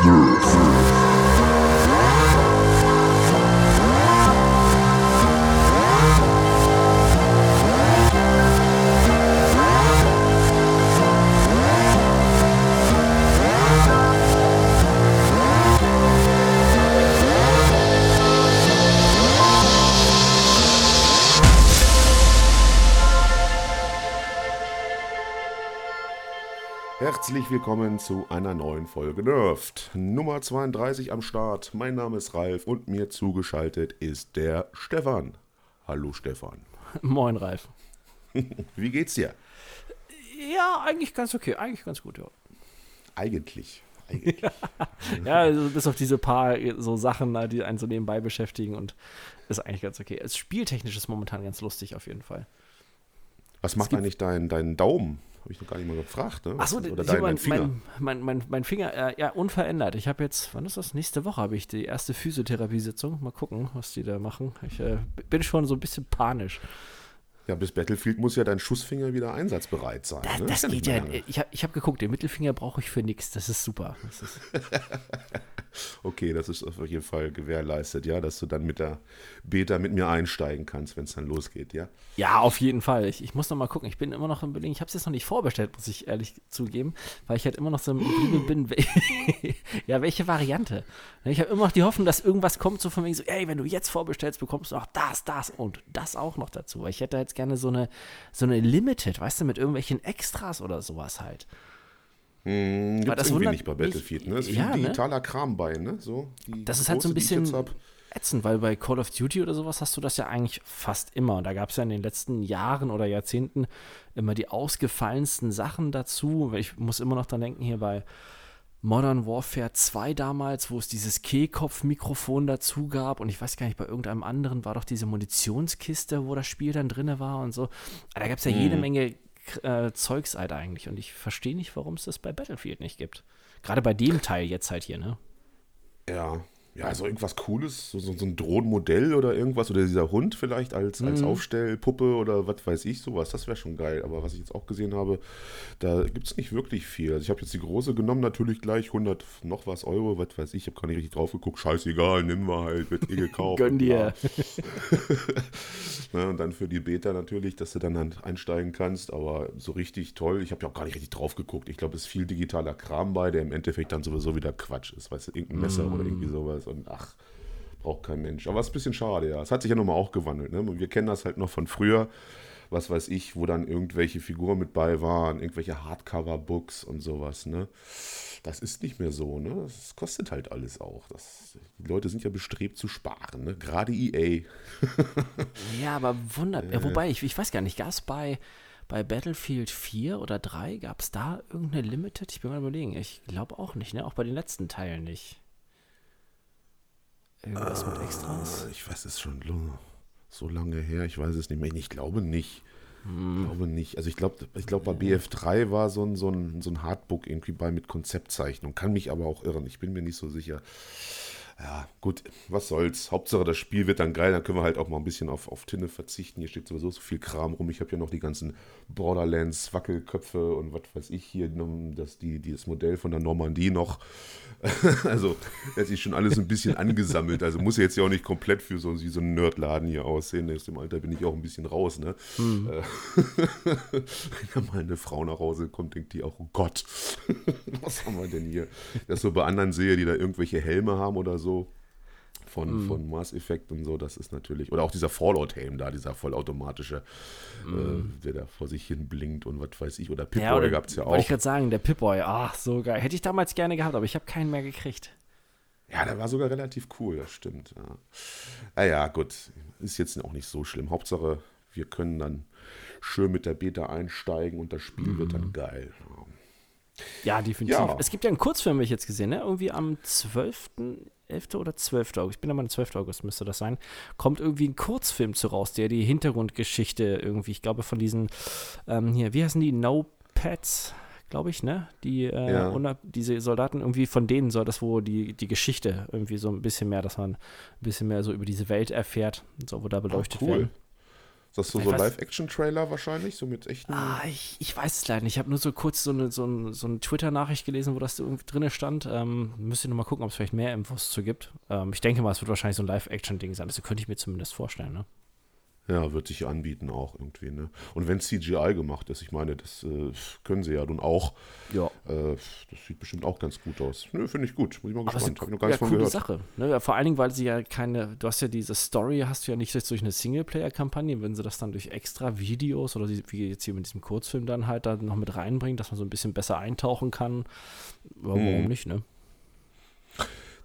Nerf. Herzlich willkommen zu einer neuen Folge Nerft. Nummer 32 am Start. Mein Name ist Ralf und mir zugeschaltet ist der Stefan. Hallo Stefan. Moin Ralf. Wie geht's dir? Ja, eigentlich ganz okay. Eigentlich ganz gut, ja. Eigentlich. Eigentlich. ja, also bis auf diese paar so Sachen, die einen so nebenbei beschäftigen und ist eigentlich ganz okay. Es spieltechnisch ist momentan ganz lustig auf jeden Fall. Was macht eigentlich dein, dein Daumen? Habe ich noch gar nicht mal gefragt. Ne? Achso, oder dein, mein, Finger? Mein, mein, mein, Finger, äh, ja, unverändert. Ich habe jetzt, wann ist das? Nächste Woche habe ich die erste Physiotherapiesitzung. Mal gucken, was die da machen. Ich äh, bin schon so ein bisschen panisch. Ja, bis Battlefield muss ja dein Schussfinger wieder einsatzbereit sein. Das, ne? das geht ja. Ich habe ich hab geguckt, den Mittelfinger brauche ich für nichts. Das ist super. Das ist okay, das ist auf jeden Fall gewährleistet, ja, dass du dann mit der Beta mit mir einsteigen kannst, wenn es dann losgeht, ja? Ja, auf jeden Fall. Ich, ich muss noch mal gucken. Ich bin immer noch im Überlegen. Ich habe es jetzt noch nicht vorbestellt, muss ich ehrlich zugeben, weil ich halt immer noch so im Übrigen bin. ja, welche Variante? Ich habe immer noch die Hoffnung, dass irgendwas kommt, so von wegen so, ey, wenn du jetzt vorbestellst, bekommst du auch das, das und das auch noch dazu. Weil ich hätte jetzt gerne so eine, so eine Limited, weißt du, mit irgendwelchen Extras oder sowas halt. Hm, Gibt das irgendwie nicht bei Battlefield, ne? Das ist ja, viel ne? digitaler ne? Kram bei, ne? So, das ist halt so ein bisschen ätzend, weil bei Call of Duty oder sowas hast du das ja eigentlich fast immer. Und da gab es ja in den letzten Jahren oder Jahrzehnten immer die ausgefallensten Sachen dazu. Ich muss immer noch dran denken, hier bei Modern Warfare 2 damals, wo es dieses Kehlkopf-Mikrofon dazu gab und ich weiß gar nicht, bei irgendeinem anderen war doch diese Munitionskiste, wo das Spiel dann drin war und so. da gab es ja mhm. jede Menge äh, Zeugs halt eigentlich und ich verstehe nicht, warum es das bei Battlefield nicht gibt. Gerade bei dem Teil jetzt halt hier, ne? Ja, ja, also irgendwas Cooles, so, so, so ein Drohnenmodell oder irgendwas oder dieser Hund vielleicht als, mhm. als Aufstellpuppe oder was weiß ich, sowas, das wäre schon geil. Aber was ich jetzt auch gesehen habe, da gibt es nicht wirklich viel. Also ich habe jetzt die große genommen, natürlich gleich 100 noch was Euro, was weiß ich, ich habe gar nicht richtig drauf geguckt, scheißegal, nimm wir halt, wird eh gekauft. Gönn dir. Na, und dann für die Beta natürlich, dass du dann halt einsteigen kannst, aber so richtig toll, ich habe ja auch gar nicht richtig drauf geguckt. Ich glaube, es ist viel digitaler Kram bei, der im Endeffekt dann sowieso wieder Quatsch ist, weißt du, irgendein Messer mm. oder irgendwie sowas ist und ach, braucht kein Mensch. Aber es ist ein bisschen schade, ja. Es hat sich ja nochmal auch gewandelt. Ne? Wir kennen das halt noch von früher, was weiß ich, wo dann irgendwelche Figuren mit bei waren, irgendwelche Hardcover-Books und sowas. Ne? Das ist nicht mehr so. Ne? Das kostet halt alles auch. Das, die Leute sind ja bestrebt zu sparen, ne? gerade EA. ja, aber wundert. Äh. Wobei, ich, ich weiß gar nicht, gab es bei bei Battlefield 4 oder 3, gab es da irgendeine Limited? Ich bin mal überlegen. Ich glaube auch nicht, ne? Auch bei den letzten Teilen nicht. Irgendwas äh, mit Extras? Ich weiß es schon so lange her, ich weiß es nicht mehr. Ich glaube nicht. Hm. Ich glaube nicht. Also ich glaube, ich glaube bei BF3 war so ein, so, ein, so ein Hardbook irgendwie bei mit Konzeptzeichnung. Kann mich aber auch irren. Ich bin mir nicht so sicher ja, gut, was soll's. Hauptsache, das Spiel wird dann geil. Dann können wir halt auch mal ein bisschen auf, auf Tinne verzichten. Hier steht sowieso so viel Kram rum. Ich habe ja noch die ganzen Borderlands, Wackelköpfe und was weiß ich hier, das, die, das Modell von der Normandie noch. also, das ist schon alles ein bisschen angesammelt. Also muss jetzt ja auch nicht komplett für so, so einen Nerdladen hier aussehen. Aus dem Alter bin ich auch ein bisschen raus, ne? Mhm. Wenn da mal eine Frau nach Hause kommt, denkt die auch, oh Gott, was haben wir denn hier? Das so bei anderen sehe, die da irgendwelche Helme haben oder so so von, mm. von Mass Effect und so, das ist natürlich, oder auch dieser Fallout-Helm da, dieser vollautomatische, äh, mhm. der da vor sich hin blinkt und was weiß ich, oder Pip-Boy ja, gab es ja auch. Wollte ich gerade sagen, der Pip-Boy, ach, so geil. Hätte ich damals gerne gehabt, aber ich habe keinen mehr gekriegt. Ja, der war sogar relativ cool, das stimmt. Ja. Naja, gut, ist jetzt auch nicht so schlimm. Hauptsache, wir können dann schön mit der Beta einsteigen und das Spiel mm. wird dann mhm. geil. Ja, definitiv. Ja. Es gibt ja einen Kurzfilm, habe ich jetzt gesehen, ne? Irgendwie am 12. 11. oder 12. August, ich bin aber am 12. August müsste das sein, kommt irgendwie ein Kurzfilm zu raus, der die Hintergrundgeschichte irgendwie, ich glaube von diesen, ähm, hier, wie heißen die, No Pets, glaube ich, ne? Die, äh, ja. diese Soldaten, irgendwie von denen soll das wo die, die Geschichte irgendwie so ein bisschen mehr, dass man ein bisschen mehr so über diese Welt erfährt, so wo da beleuchtet Ach, cool. werden. Ist das so, so Live-Action-Trailer wahrscheinlich, so mit echten. Ah, ich, ich weiß es leider nicht. Ich habe nur so kurz so eine, so ein, so eine Twitter-Nachricht gelesen, wo das irgendwie drin stand. Ähm, müsste noch mal gucken, ob es vielleicht mehr Infos zu gibt. Ähm, ich denke mal, es wird wahrscheinlich so ein Live-Action-Ding sein. Das könnte ich mir zumindest vorstellen, ne? Ja, wird sich anbieten auch irgendwie. Ne? Und wenn CGI gemacht ist, ich meine, das äh, können sie ja nun auch. Ja. Äh, das sieht bestimmt auch ganz gut aus. Nö, finde ich gut. Muss ich mal gespannt. Habe ich noch gar nichts ja, von gehört. Sache. Ne? Vor allen Dingen, weil sie ja keine, du hast ja diese Story, hast du ja nicht durch eine Singleplayer-Kampagne, wenn sie das dann durch extra Videos oder wie jetzt hier mit diesem Kurzfilm dann halt da noch mit reinbringen, dass man so ein bisschen besser eintauchen kann. Aber warum hm. nicht, ne?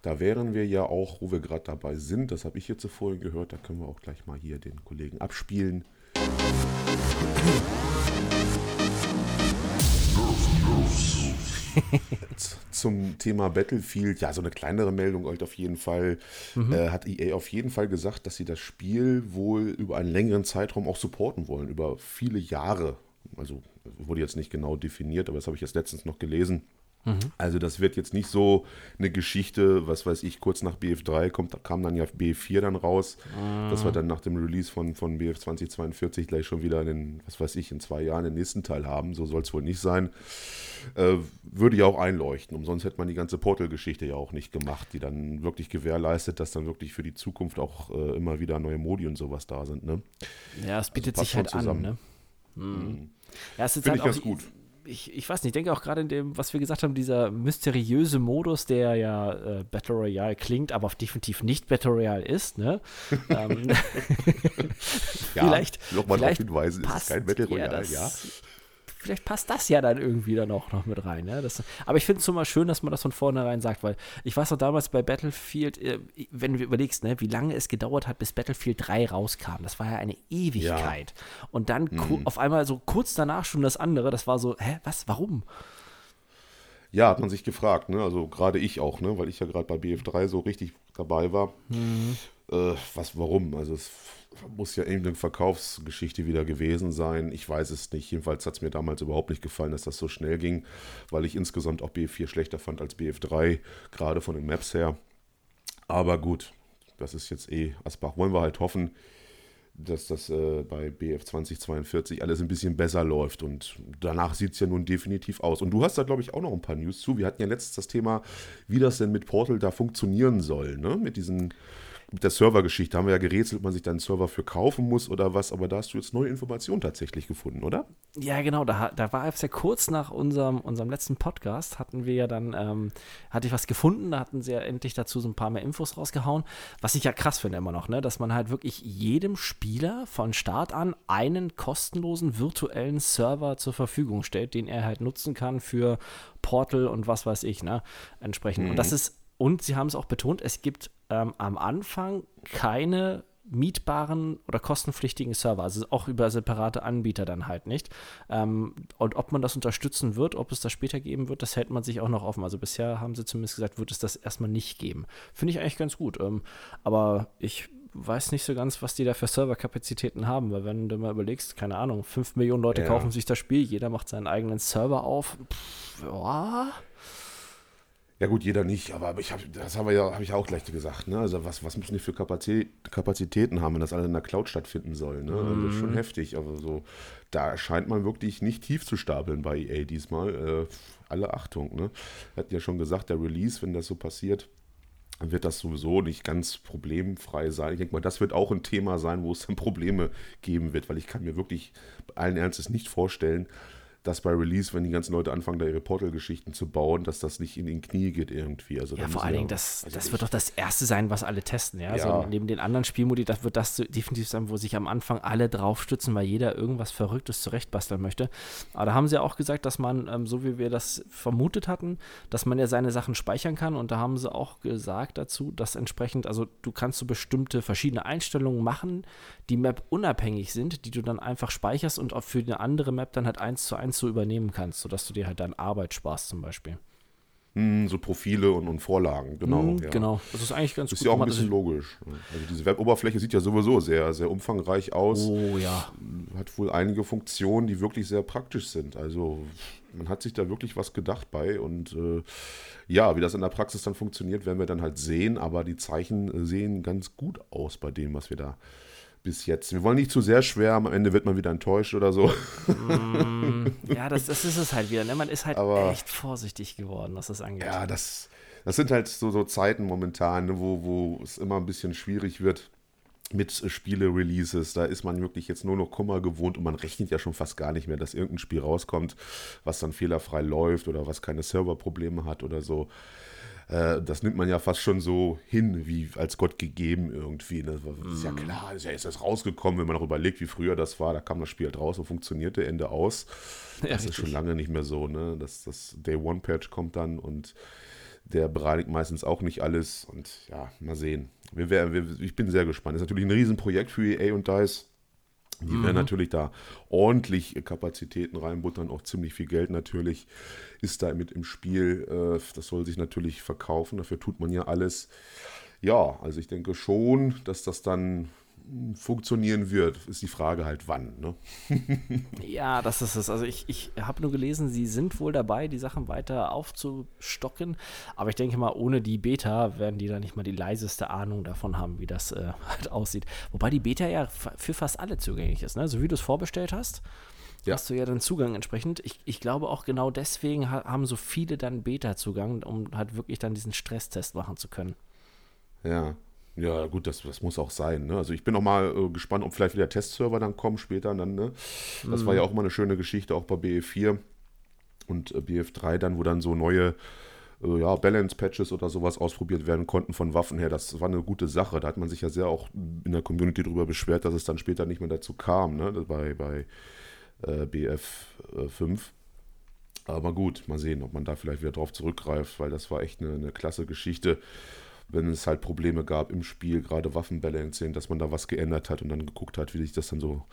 Da wären wir ja auch, wo wir gerade dabei sind, das habe ich jetzt vorhin gehört, da können wir auch gleich mal hier den Kollegen abspielen. Zum Thema Battlefield, ja, so eine kleinere Meldung halt auf jeden Fall, mhm. äh, hat EA auf jeden Fall gesagt, dass sie das Spiel wohl über einen längeren Zeitraum auch supporten wollen, über viele Jahre. Also wurde jetzt nicht genau definiert, aber das habe ich jetzt letztens noch gelesen. Mhm. Also das wird jetzt nicht so eine Geschichte, was weiß ich, kurz nach BF3 kommt, kam dann ja BF4 dann raus, mhm. dass wir dann nach dem Release von, von BF 2042 gleich schon wieder in was weiß ich, in zwei Jahren den nächsten Teil haben. So soll es wohl nicht sein. Äh, würde ja auch einleuchten. Umsonst hätte man die ganze Portal-Geschichte ja auch nicht gemacht, die dann wirklich gewährleistet, dass dann wirklich für die Zukunft auch äh, immer wieder neue Modi und sowas da sind. Ne? Ja, es bietet also sich halt zusammen. an. Ne? Mhm. Ja, es ist Finde halt ich ganz gut ich, ich weiß nicht, ich denke auch gerade in dem, was wir gesagt haben, dieser mysteriöse Modus, der ja äh, Battle Royale klingt, aber definitiv nicht Battle Royale ist, ne? ähm, ja, vielleicht. Nochmal darauf hinweisen, es ist kein Battle Royale, ja. ja vielleicht passt das ja dann irgendwie dann auch noch mit rein. Ja? Das, aber ich finde es schon mal schön, dass man das von vornherein sagt, weil ich weiß noch damals bei Battlefield, äh, wenn du überlegst, ne, wie lange es gedauert hat, bis Battlefield 3 rauskam. Das war ja eine Ewigkeit. Ja. Und dann mhm. auf einmal so kurz danach schon das andere, das war so, hä, was, warum? Ja, hat man sich gefragt, ne? Also gerade ich auch, ne? Weil ich ja gerade bei BF3 so richtig dabei war. Mhm. Äh, was, warum? Also es muss ja irgendeine Verkaufsgeschichte wieder gewesen sein. Ich weiß es nicht. Jedenfalls hat es mir damals überhaupt nicht gefallen, dass das so schnell ging, weil ich insgesamt auch BF4 schlechter fand als BF3, gerade von den Maps her. Aber gut, das ist jetzt eh Asbach. Wollen wir halt hoffen, dass das äh, bei BF 2042 alles ein bisschen besser läuft. Und danach sieht es ja nun definitiv aus. Und du hast da, glaube ich, auch noch ein paar News zu. Wir hatten ja letztens das Thema, wie das denn mit Portal da funktionieren soll, ne? Mit diesen mit der Servergeschichte haben wir ja gerätselt, ob man sich da einen Server für kaufen muss oder was, aber da hast du jetzt neue Informationen tatsächlich gefunden, oder? Ja, genau, da, da war es ja kurz nach unserem, unserem letzten Podcast, hatten wir ja dann, ähm, hatte ich was gefunden, da hatten sie ja endlich dazu so ein paar mehr Infos rausgehauen, was ich ja krass finde immer noch, ne, dass man halt wirklich jedem Spieler von Start an einen kostenlosen virtuellen Server zur Verfügung stellt, den er halt nutzen kann für Portal und was weiß ich, ne, entsprechend. Mhm. Und das ist und sie haben es auch betont, es gibt ähm, am Anfang keine mietbaren oder kostenpflichtigen Server, also auch über separate Anbieter dann halt nicht. Ähm, und ob man das unterstützen wird, ob es das später geben wird, das hält man sich auch noch offen. Also bisher haben sie zumindest gesagt, wird es das erstmal nicht geben. Finde ich eigentlich ganz gut. Ähm, aber ich weiß nicht so ganz, was die da für Serverkapazitäten haben, weil wenn du mal überlegst, keine Ahnung, 5 Millionen Leute ja. kaufen sich das Spiel, jeder macht seinen eigenen Server auf. Pff, ja ja gut, jeder nicht, aber ich hab, das habe ja, hab ich auch gleich gesagt. Ne? Also was, was müssen die für Kapazitäten haben, wenn das alles in der Cloud stattfinden soll? Ne? Also das ist schon mhm. heftig. Also so, da scheint man wirklich nicht tief zu stapeln bei EA diesmal. Äh, alle Achtung. Ne? Wir hatten ja schon gesagt, der Release, wenn das so passiert, dann wird das sowieso nicht ganz problemfrei sein. Ich denke mal, das wird auch ein Thema sein, wo es dann Probleme geben wird, weil ich kann mir wirklich allen Ernstes nicht vorstellen, dass bei Release, wenn die ganzen Leute anfangen, da ihre Portal-Geschichten zu bauen, dass das nicht in den Knie geht irgendwie. Also ja, vor allen Dingen, das, also das wird doch das Erste sein, was alle testen. Ja? Also ja. Also neben den anderen Spielmodi, das wird das definitiv sein, wo sich am Anfang alle drauf stützen, weil jeder irgendwas Verrücktes zurechtbasteln möchte. Aber da haben sie ja auch gesagt, dass man, ähm, so wie wir das vermutet hatten, dass man ja seine Sachen speichern kann. Und da haben sie auch gesagt dazu, dass entsprechend, also du kannst so bestimmte verschiedene Einstellungen machen, die Map unabhängig sind, die du dann einfach speicherst und auch für eine andere Map dann halt eins zu eins so übernehmen kannst, sodass du dir halt deine Arbeit sparst zum Beispiel. Hm, so Profile und, und Vorlagen, genau. Mm, ja. Genau, das ist eigentlich ganz ist gut. Ist ja auch ein bisschen logisch. Also diese Web-Oberfläche sieht ja sowieso sehr, sehr umfangreich aus. Oh ja. Hat wohl einige Funktionen, die wirklich sehr praktisch sind. Also man hat sich da wirklich was gedacht bei und äh, ja, wie das in der Praxis dann funktioniert, werden wir dann halt sehen, aber die Zeichen sehen ganz gut aus bei dem, was wir da bis jetzt. Wir wollen nicht zu sehr schwer, am Ende wird man wieder enttäuscht oder so. Mm, ja, das, das ist es halt wieder. Ne? Man ist halt Aber, echt vorsichtig geworden, was das angeht. Ja, das, das sind halt so, so Zeiten momentan, ne, wo, wo es immer ein bisschen schwierig wird mit Spiele-Releases. Da ist man wirklich jetzt nur noch Kummer gewohnt und man rechnet ja schon fast gar nicht mehr, dass irgendein Spiel rauskommt, was dann fehlerfrei läuft oder was keine Serverprobleme hat oder so. Äh, das nimmt man ja fast schon so hin, wie als Gott gegeben irgendwie. Ne? Das ist ja mhm. klar, ist ja erst rausgekommen, wenn man auch überlegt, wie früher das war. Da kam das Spiel halt raus und funktionierte, Ende aus. Ja, das richtig. ist schon lange nicht mehr so. Ne? Das, das Day One Patch kommt dann und der bereinigt meistens auch nicht alles. Und ja, mal sehen. Wir, wir, ich bin sehr gespannt. Das ist natürlich ein Riesenprojekt für EA und DICE. Die mhm. werden natürlich da ordentlich Kapazitäten reinbuttern, auch ziemlich viel Geld natürlich ist da mit im Spiel. Äh, das soll sich natürlich verkaufen, dafür tut man ja alles. Ja, also ich denke schon, dass das dann funktionieren wird, ist die Frage halt wann. Ne? ja, das ist es. Also ich, ich habe nur gelesen, sie sind wohl dabei, die Sachen weiter aufzustocken. Aber ich denke mal, ohne die Beta werden die da nicht mal die leiseste Ahnung davon haben, wie das äh, halt aussieht. Wobei die Beta ja für fast alle zugänglich ist. Ne? So wie du es vorbestellt hast, ja. hast du ja dann Zugang entsprechend. Ich, ich glaube auch genau deswegen haben so viele dann Beta-Zugang, um halt wirklich dann diesen Stresstest machen zu können. Ja, ja, gut, das, das muss auch sein. Ne? Also ich bin auch mal äh, gespannt, ob vielleicht wieder Testserver dann kommen später. Dann, ne? Das mhm. war ja auch mal eine schöne Geschichte, auch bei BE4 und äh, BF3 dann, wo dann so neue äh, ja, Balance-Patches oder sowas ausprobiert werden konnten von Waffen her. Das war eine gute Sache. Da hat man sich ja sehr auch in der Community darüber beschwert, dass es dann später nicht mehr dazu kam, ne? bei, bei äh, BF5. Aber gut, mal sehen, ob man da vielleicht wieder drauf zurückgreift, weil das war echt eine, eine klasse Geschichte wenn es halt Probleme gab im Spiel, gerade Waffenbalancing, dass man da was geändert hat und dann geguckt hat, wie sich das dann so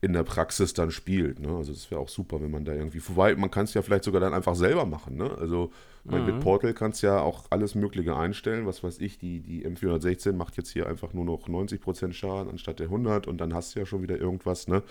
in der Praxis dann spielt. Ne? Also es wäre auch super, wenn man da irgendwie, wobei man kann es ja vielleicht sogar dann einfach selber machen. Ne? Also mhm. mit Portal kannst du ja auch alles Mögliche einstellen. Was weiß ich, die, die M416 macht jetzt hier einfach nur noch 90% Schaden anstatt der 100 und dann hast du ja schon wieder irgendwas. Ne?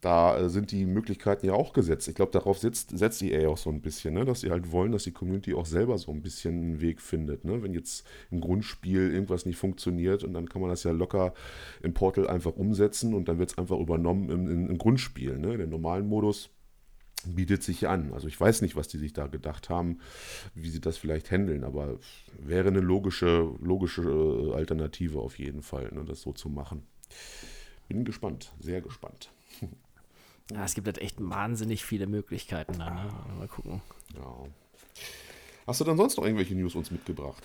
Da äh, sind die Möglichkeiten ja auch gesetzt. Ich glaube, darauf setzt, setzt EA auch so ein bisschen, ne? dass sie halt wollen, dass die Community auch selber so ein bisschen einen Weg findet. Ne? Wenn jetzt im Grundspiel irgendwas nicht funktioniert und dann kann man das ja locker im Portal einfach umsetzen und dann wird es einfach übernommen im, im, im Grundspiel. Ne? Den normalen Modus bietet sich an. Also ich weiß nicht, was die sich da gedacht haben, wie sie das vielleicht handeln, aber wäre eine logische, logische äh, Alternative auf jeden Fall, ne? das so zu machen. Bin gespannt, sehr gespannt. Ja, es gibt halt echt wahnsinnig viele Möglichkeiten dann. Ne? Mal gucken. Ja. Hast du dann sonst noch irgendwelche News uns mitgebracht?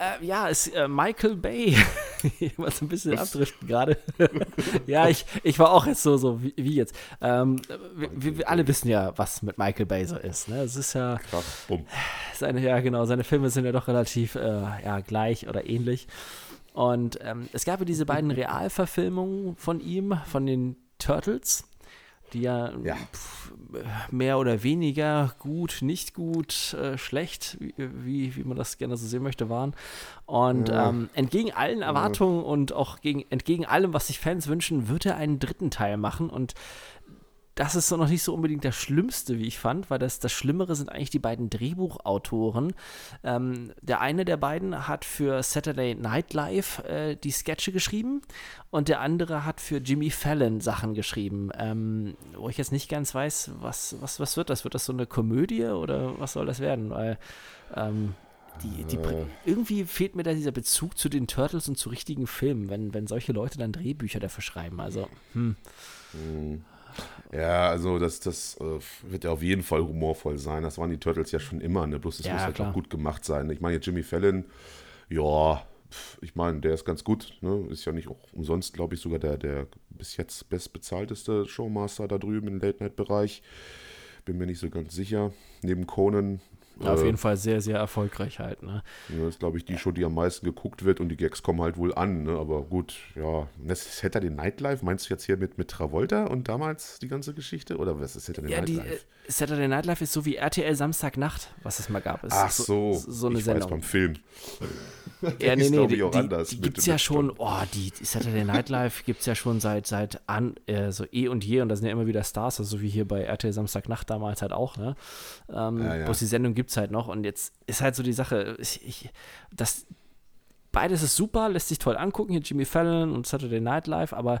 Äh, ja, ist äh, Michael Bay. ich war so ein bisschen abdriften gerade. ja, ich, ich war auch jetzt so, so wie, wie jetzt. Ähm, wir, wir, alle wissen ja, was mit Michael Bay so ist. Ne? Es ist ja. Krach, bumm. Seine, ja, genau, seine Filme sind ja doch relativ äh, ja, gleich oder ähnlich. Und ähm, es gab ja diese beiden Realverfilmungen von ihm, von den Turtles die ja, ja. Pf, mehr oder weniger gut, nicht gut, äh, schlecht, wie, wie man das gerne so sehen möchte, waren. Und ja. ähm, entgegen allen Erwartungen ja. und auch gegen, entgegen allem, was sich Fans wünschen, wird er einen dritten Teil machen. Und das ist so noch nicht so unbedingt das Schlimmste, wie ich fand, weil das, das Schlimmere sind eigentlich die beiden Drehbuchautoren. Ähm, der eine der beiden hat für Saturday Night Live äh, die Sketche geschrieben und der andere hat für Jimmy Fallon Sachen geschrieben, ähm, wo ich jetzt nicht ganz weiß, was, was, was wird das? Wird das so eine Komödie oder was soll das werden? Weil ähm, die, die, äh. irgendwie fehlt mir da dieser Bezug zu den Turtles und zu richtigen Filmen, wenn, wenn solche Leute dann Drehbücher dafür schreiben. Also, hm. hm. Ja, also das, das äh, wird ja auf jeden Fall humorvoll sein. Das waren die Turtles ja schon immer, ne? Bloß es ja, muss halt klar. auch gut gemacht sein. Ich meine, Jimmy Fallon, ja, ich meine, der ist ganz gut, ne? Ist ja nicht auch umsonst, glaube ich, sogar der, der bis jetzt bestbezahlteste Showmaster da drüben im Late-Night-Bereich. Bin mir nicht so ganz sicher. Neben Conan ja, auf äh, jeden Fall sehr, sehr erfolgreich halt. Ne? Ja, das ist, glaube ich, die Show, die am meisten geguckt wird und die Gags kommen halt wohl an. Ne? Aber gut, ja. Das Saturday Night Live, meinst du jetzt hier mit, mit Travolta und damals die ganze Geschichte? Oder was ist Saturday ja, Night die, Live? Äh, Saturday Night Live ist so wie RTL Samstagnacht, was es mal gab. Es Ach so, so, so eine ich Sendung. Weiß, beim Film. Ja, nee, nee, die, die, die gibt es ja schon, oh, die, Saturday Night Live gibt es ja schon seit, seit an, äh, so eh und je und da sind ja immer wieder Stars, also wie hier bei RTL Samstagnacht damals halt auch, ne? Ähm, ja, ja. Bloß die Sendung gibt es halt noch und jetzt ist halt so die Sache, ich, ich, das, beides ist super, lässt sich toll angucken, hier Jimmy Fallon und Saturday Night Live, aber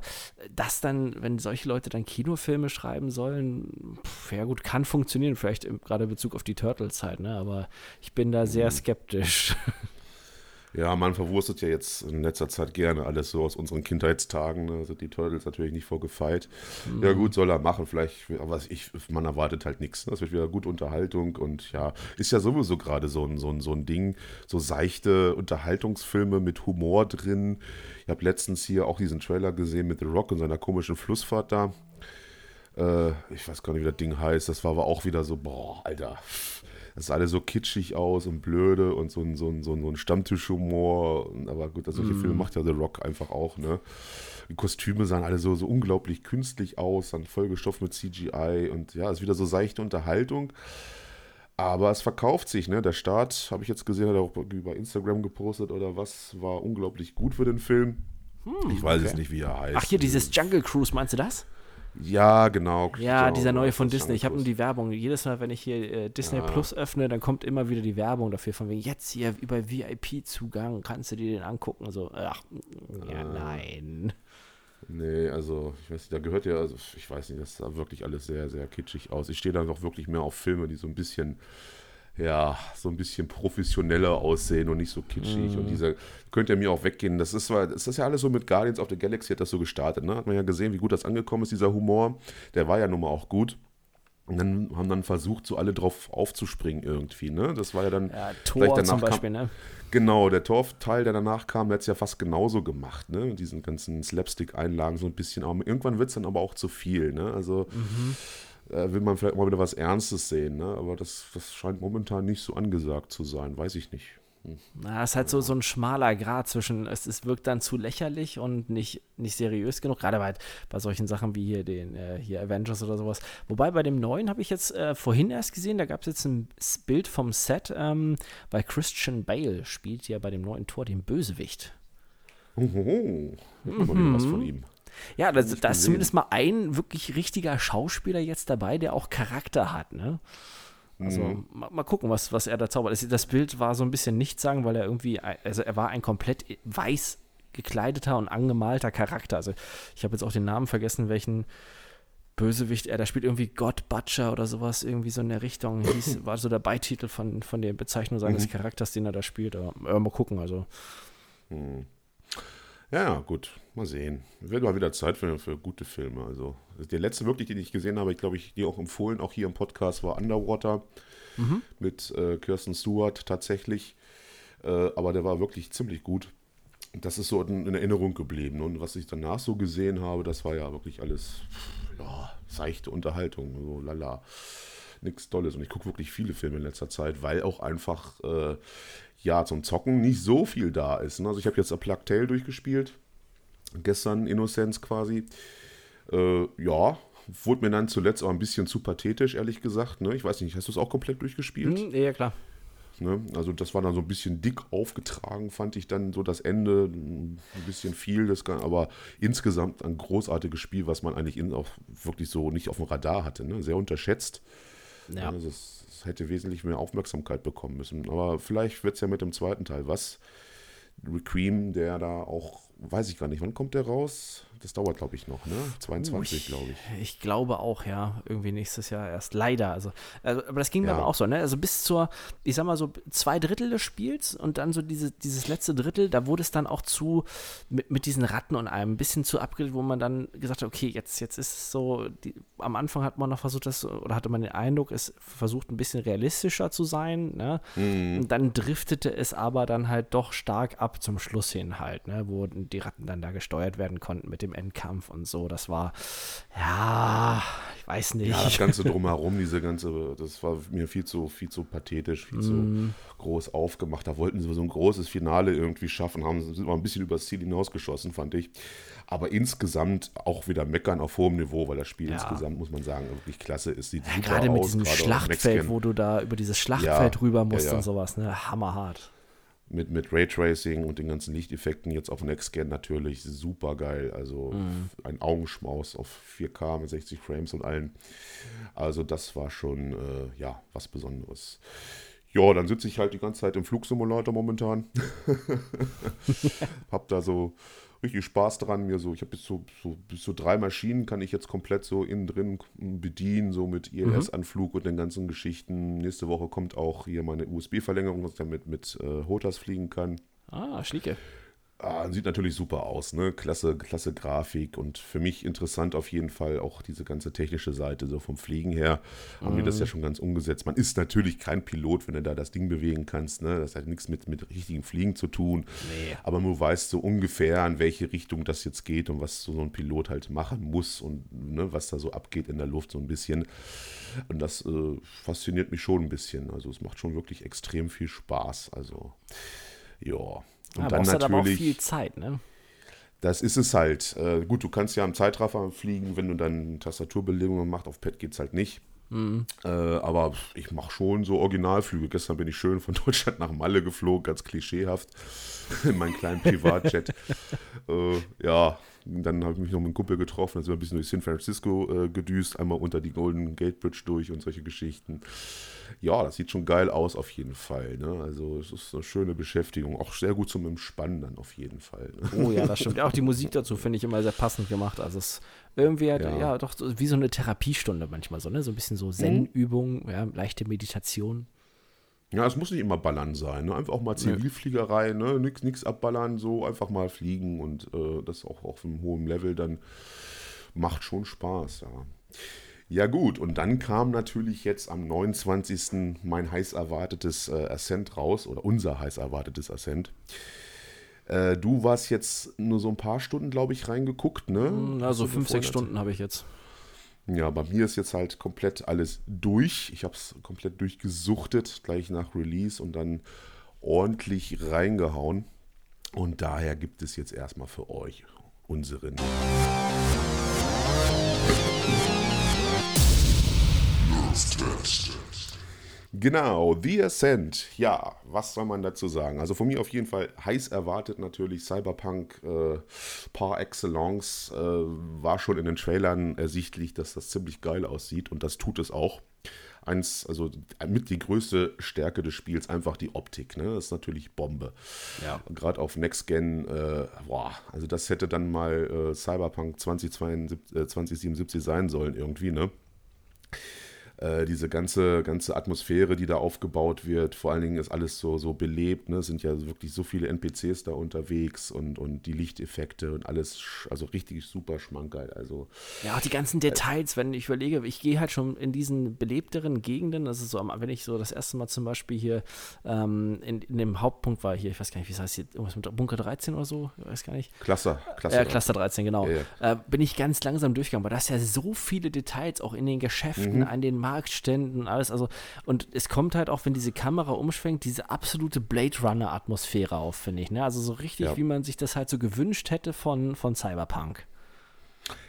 das dann, wenn solche Leute dann Kinofilme schreiben sollen, pf, ja gut, kann funktionieren, vielleicht gerade in Bezug auf die Turtles halt, ne? aber ich bin da sehr mhm. skeptisch. Ja, man verwurstet ja jetzt in letzter Zeit gerne alles so aus unseren Kindheitstagen. Ne? Also die Turtles natürlich nicht vorgefeit. Mhm. Ja, gut, soll er machen, vielleicht, aber ich, man erwartet halt nichts. Ne? Das wird wieder gute Unterhaltung und ja, ist ja sowieso gerade so ein, so, ein, so ein Ding, so seichte Unterhaltungsfilme mit Humor drin. Ich habe letztens hier auch diesen Trailer gesehen mit The Rock und seiner komischen Flussfahrt da. Äh, ich weiß gar nicht, wie das Ding heißt. Das war aber auch wieder so, boah, Alter das sah alles so kitschig aus und blöde und so ein, so ein, so ein, Stammtischhumor. Aber gut, solche mm. Filme macht ja The Rock einfach auch, ne? Die Kostüme sahen alle so, so unglaublich künstlich aus, dann vollgestopft mit CGI und ja, ist wieder so seichte Unterhaltung. Aber es verkauft sich, ne? Der Start, habe ich jetzt gesehen, hat er auch über Instagram gepostet oder was, war unglaublich gut für den Film. Hm, ich weiß okay. jetzt nicht, wie er heißt. Ach, hier dieses Jungle Cruise, meinst du das? Ja, genau. Ja, genau, dieser neue von Disney. Ich habe nur die Werbung. Jedes Mal, wenn ich hier äh, Disney ja. Plus öffne, dann kommt immer wieder die Werbung dafür. Von wegen, jetzt hier über VIP-Zugang, kannst du dir den angucken. So, ach, ja, nein. Nee, also, ich weiß nicht, da gehört ja, also, ich weiß nicht, das sah wirklich alles sehr, sehr kitschig aus. Ich stehe da noch wirklich mehr auf Filme, die so ein bisschen ja, so ein bisschen professioneller aussehen und nicht so kitschig. Mm. Und mhm. dieser, könnt ihr mir auch weggehen. Das ist, das ist ja alles so mit Guardians of the Galaxy, hat das so gestartet. Ne? Hat man ja gesehen, wie gut das angekommen ist, dieser Humor. Der war ja nun mal auch gut. Und dann haben dann versucht, so alle drauf aufzuspringen irgendwie, ne? Das war ja dann. Ja, Tor zum Beispiel, kam, ne? Genau, der Torf-Teil, der danach kam, der hat es ja fast genauso gemacht, ne? Mit diesen ganzen Slapstick-Einlagen so ein bisschen. Aber irgendwann wird es dann aber auch zu viel, ne? Also. Mhm äh, will man vielleicht mal wieder was Ernstes sehen. Ne? Aber das, das scheint momentan nicht so angesagt zu sein. Weiß ich nicht. Hm. Na, es ist halt so, so ein schmaler Grad zwischen, es, es wirkt dann zu lächerlich und nicht, nicht seriös genug, gerade bei, bei solchen Sachen wie hier den äh, hier Avengers oder sowas. Wobei bei dem neuen habe ich jetzt äh, vorhin erst gesehen, da gab es jetzt ein Bild vom Set, ähm, weil Christian Bale spielt ja bei dem neuen Tor den Bösewicht. Oho, mhm. was von ihm. Ja, da, da ist zumindest mal ein wirklich richtiger Schauspieler jetzt dabei, der auch Charakter hat, ne? Also mhm. mal, mal, gucken, was, was er da zaubert. Das Bild war so ein bisschen nichts sagen, weil er irgendwie, also er war ein komplett weiß gekleideter und angemalter Charakter. Also ich habe jetzt auch den Namen vergessen, welchen Bösewicht er, da spielt irgendwie God Butcher oder sowas, irgendwie so in der Richtung. Hieß, war so der Beititel von, von der Bezeichnung seines mhm. Charakters, den er da spielt. Aber, äh, mal gucken, also. Mhm. Ja, gut, mal sehen. Wird mal wieder Zeit für, für gute Filme. Also, der letzte wirklich, den ich gesehen habe, ich glaube, ich dir auch empfohlen, auch hier im Podcast, war Underwater mhm. mit äh, Kirsten Stewart tatsächlich. Äh, aber der war wirklich ziemlich gut. Das ist so in, in, Erinnerung geblieben. Und was ich danach so gesehen habe, das war ja wirklich alles ja, seichte Unterhaltung. So lala. Nichts Tolles. Und ich gucke wirklich viele Filme in letzter Zeit, weil auch einfach. Äh, ja, zum Zocken nicht so viel da ist. Ne? Also ich habe jetzt A Plug Tale durchgespielt. Gestern Innocence quasi. Äh, ja, wurde mir dann zuletzt auch ein bisschen zu pathetisch, ehrlich gesagt. Ne? Ich weiß nicht, hast du es auch komplett durchgespielt? Hm, ja, klar. Ne? Also das war dann so ein bisschen dick aufgetragen, fand ich dann so das Ende. Ein bisschen viel, das kann, aber insgesamt ein großartiges Spiel, was man eigentlich in, auch wirklich so nicht auf dem Radar hatte. Ne? Sehr unterschätzt. Ja. Also es hätte wesentlich mehr Aufmerksamkeit bekommen müssen. Aber vielleicht wird es ja mit dem zweiten Teil was. Requiem, der da auch, weiß ich gar nicht, wann kommt der raus? Das dauert, glaube ich, noch, ne? 22, glaube ich. Ich glaube auch, ja. Irgendwie nächstes Jahr erst. Leider. Also, also aber das ging mir aber auch so, ne? Also bis zur, ich sag mal so, zwei Drittel des Spiels und dann so diese, dieses letzte Drittel, da wurde es dann auch zu, mit, mit diesen Ratten und einem ein bisschen zu abgeredet, wo man dann gesagt hat, okay, jetzt, jetzt ist es so, die, am Anfang hat man noch versucht, das, oder hatte man den Eindruck, es versucht ein bisschen realistischer zu sein, ne? Mhm. Und dann driftete es aber dann halt doch stark ab zum Schluss hin halt, ne? Wo die Ratten dann da gesteuert werden konnten mit dem dem Endkampf und so. Das war, ja, ich weiß nicht. Ja, das Ganze drumherum, diese ganze, das war mir viel zu, viel zu pathetisch, viel mm. zu mhm. groß aufgemacht. Da wollten sie so ein großes Finale irgendwie schaffen, haben sind mal ein bisschen übers Ziel hinausgeschossen, fand ich. Aber insgesamt auch wieder meckern auf hohem Niveau, weil das Spiel ja. insgesamt, muss man sagen, wirklich klasse ist. Sieht ja, gerade mit aus, diesem Schlachtfeld, wo du da über dieses Schlachtfeld ja, rüber musst und sowas, ne? Hammerhart mit, mit Raytracing und den ganzen Lichteffekten jetzt auf Next-Gen natürlich super geil. Also mhm. ein Augenschmaus auf 4K mit 60 Frames und allen. Also das war schon, äh, ja, was Besonderes. Ja, dann sitze ich halt die ganze Zeit im Flugsimulator momentan. hab da so richtig Spaß dran. Mir so, ich habe bis so, so, bis so drei Maschinen kann ich jetzt komplett so innen drin bedienen, so mit ILS-Anflug und den ganzen Geschichten. Nächste Woche kommt auch hier meine USB-Verlängerung, dass ich damit mit äh, Hotas fliegen kann. Ah, schnieke. Ah, sieht natürlich super aus, ne? Klasse, klasse Grafik und für mich interessant auf jeden Fall auch diese ganze technische Seite, so vom Fliegen her, haben wir das ja schon ganz umgesetzt. Man ist natürlich kein Pilot, wenn du da das Ding bewegen kannst, ne? Das hat nichts mit, mit richtigem Fliegen zu tun. Nee. Aber du weißt so ungefähr, in welche Richtung das jetzt geht und was so ein Pilot halt machen muss und ne, was da so abgeht in der Luft so ein bisschen. Und das äh, fasziniert mich schon ein bisschen. Also es macht schon wirklich extrem viel Spaß. Also ja. Und Ah, dann brauchst halt aber auch natürlich. viel Zeit, ne? Das ist es halt. Äh, gut, du kannst ja am Zeitraffer fliegen, wenn du dann Tastaturbelegungen machst. Auf Pad geht es halt nicht. Äh, aber ich mache schon so Originalflüge. Gestern bin ich schön von Deutschland nach Malle geflogen, ganz klischeehaft, in meinen kleinen Privatjet. äh, ja, dann habe ich mich noch mit einem Kumpel getroffen, dann sind wir ein bisschen durch San Francisco äh, gedüst, einmal unter die Golden Gate Bridge durch und solche Geschichten. Ja, das sieht schon geil aus auf jeden Fall. Ne? Also es ist eine schöne Beschäftigung, auch sehr gut zum Entspannen dann auf jeden Fall. Ne? Oh ja, das stimmt. Auch die Musik dazu finde ich immer sehr passend gemacht. Also es ist irgendwie halt, ja. Ja. doch so, wie so eine Therapiestunde manchmal so, ne? So ein bisschen so Zen-Übung, ja, leichte Meditation. Ja, es muss nicht immer ballern sein. Ne? Einfach auch mal Zivilfliegerei, ne? nix, nix abballern, so einfach mal fliegen und äh, das auch auf einem hohen Level dann macht schon Spaß, ja. Ja gut, und dann kam natürlich jetzt am 29. mein heiß erwartetes äh, Ascent raus, oder unser heiß erwartetes Ascent. Äh, du warst jetzt nur so ein paar Stunden, glaube ich, reingeguckt, ne? Also So fünf, sechs Stunden habe ich jetzt. Ja, bei mir ist jetzt halt komplett alles durch. Ich habe es komplett durchgesuchtet, gleich nach Release und dann ordentlich reingehauen. Und daher gibt es jetzt erstmal für euch unseren. Genau, The Ascent. Ja, was soll man dazu sagen? Also von mir auf jeden Fall heiß erwartet natürlich Cyberpunk äh, par excellence. Äh, war schon in den Trailern ersichtlich, dass das ziemlich geil aussieht und das tut es auch. Eins, also mit die größte Stärke des Spiels einfach die Optik. Ne? Das ist natürlich Bombe. Ja. Gerade auf Next Gen, äh, boah, also das hätte dann mal äh, Cyberpunk 2072, äh, 2077 sein sollen irgendwie, ne? Äh, diese ganze, ganze Atmosphäre, die da aufgebaut wird, vor allen Dingen ist alles so, so belebt, ne? Es sind ja wirklich so viele NPCs da unterwegs und, und die Lichteffekte und alles, also richtig super schmankerl. Also Ja, auch die ganzen Details, wenn ich überlege, ich gehe halt schon in diesen belebteren Gegenden, das ist so, wenn ich so das erste Mal zum Beispiel hier ähm, in, in dem Hauptpunkt war hier, ich weiß gar nicht, wie es heißt, hier, irgendwas mit Bunker 13 oder so, ich weiß gar nicht. klasse, klasse. Ja, Cluster 13, genau. Ja, Äh, bin ich ganz langsam durchgegangen, weil da ist ja so viele Details auch in den Geschäften, an den Marktständen, alles. Also, und es kommt halt auch, wenn diese Kamera umschwenkt, diese absolute Blade Runner-Atmosphäre auf, finde ich. Ne? Also so richtig, Ja. wie man sich das halt so gewünscht hätte von, von Cyberpunk.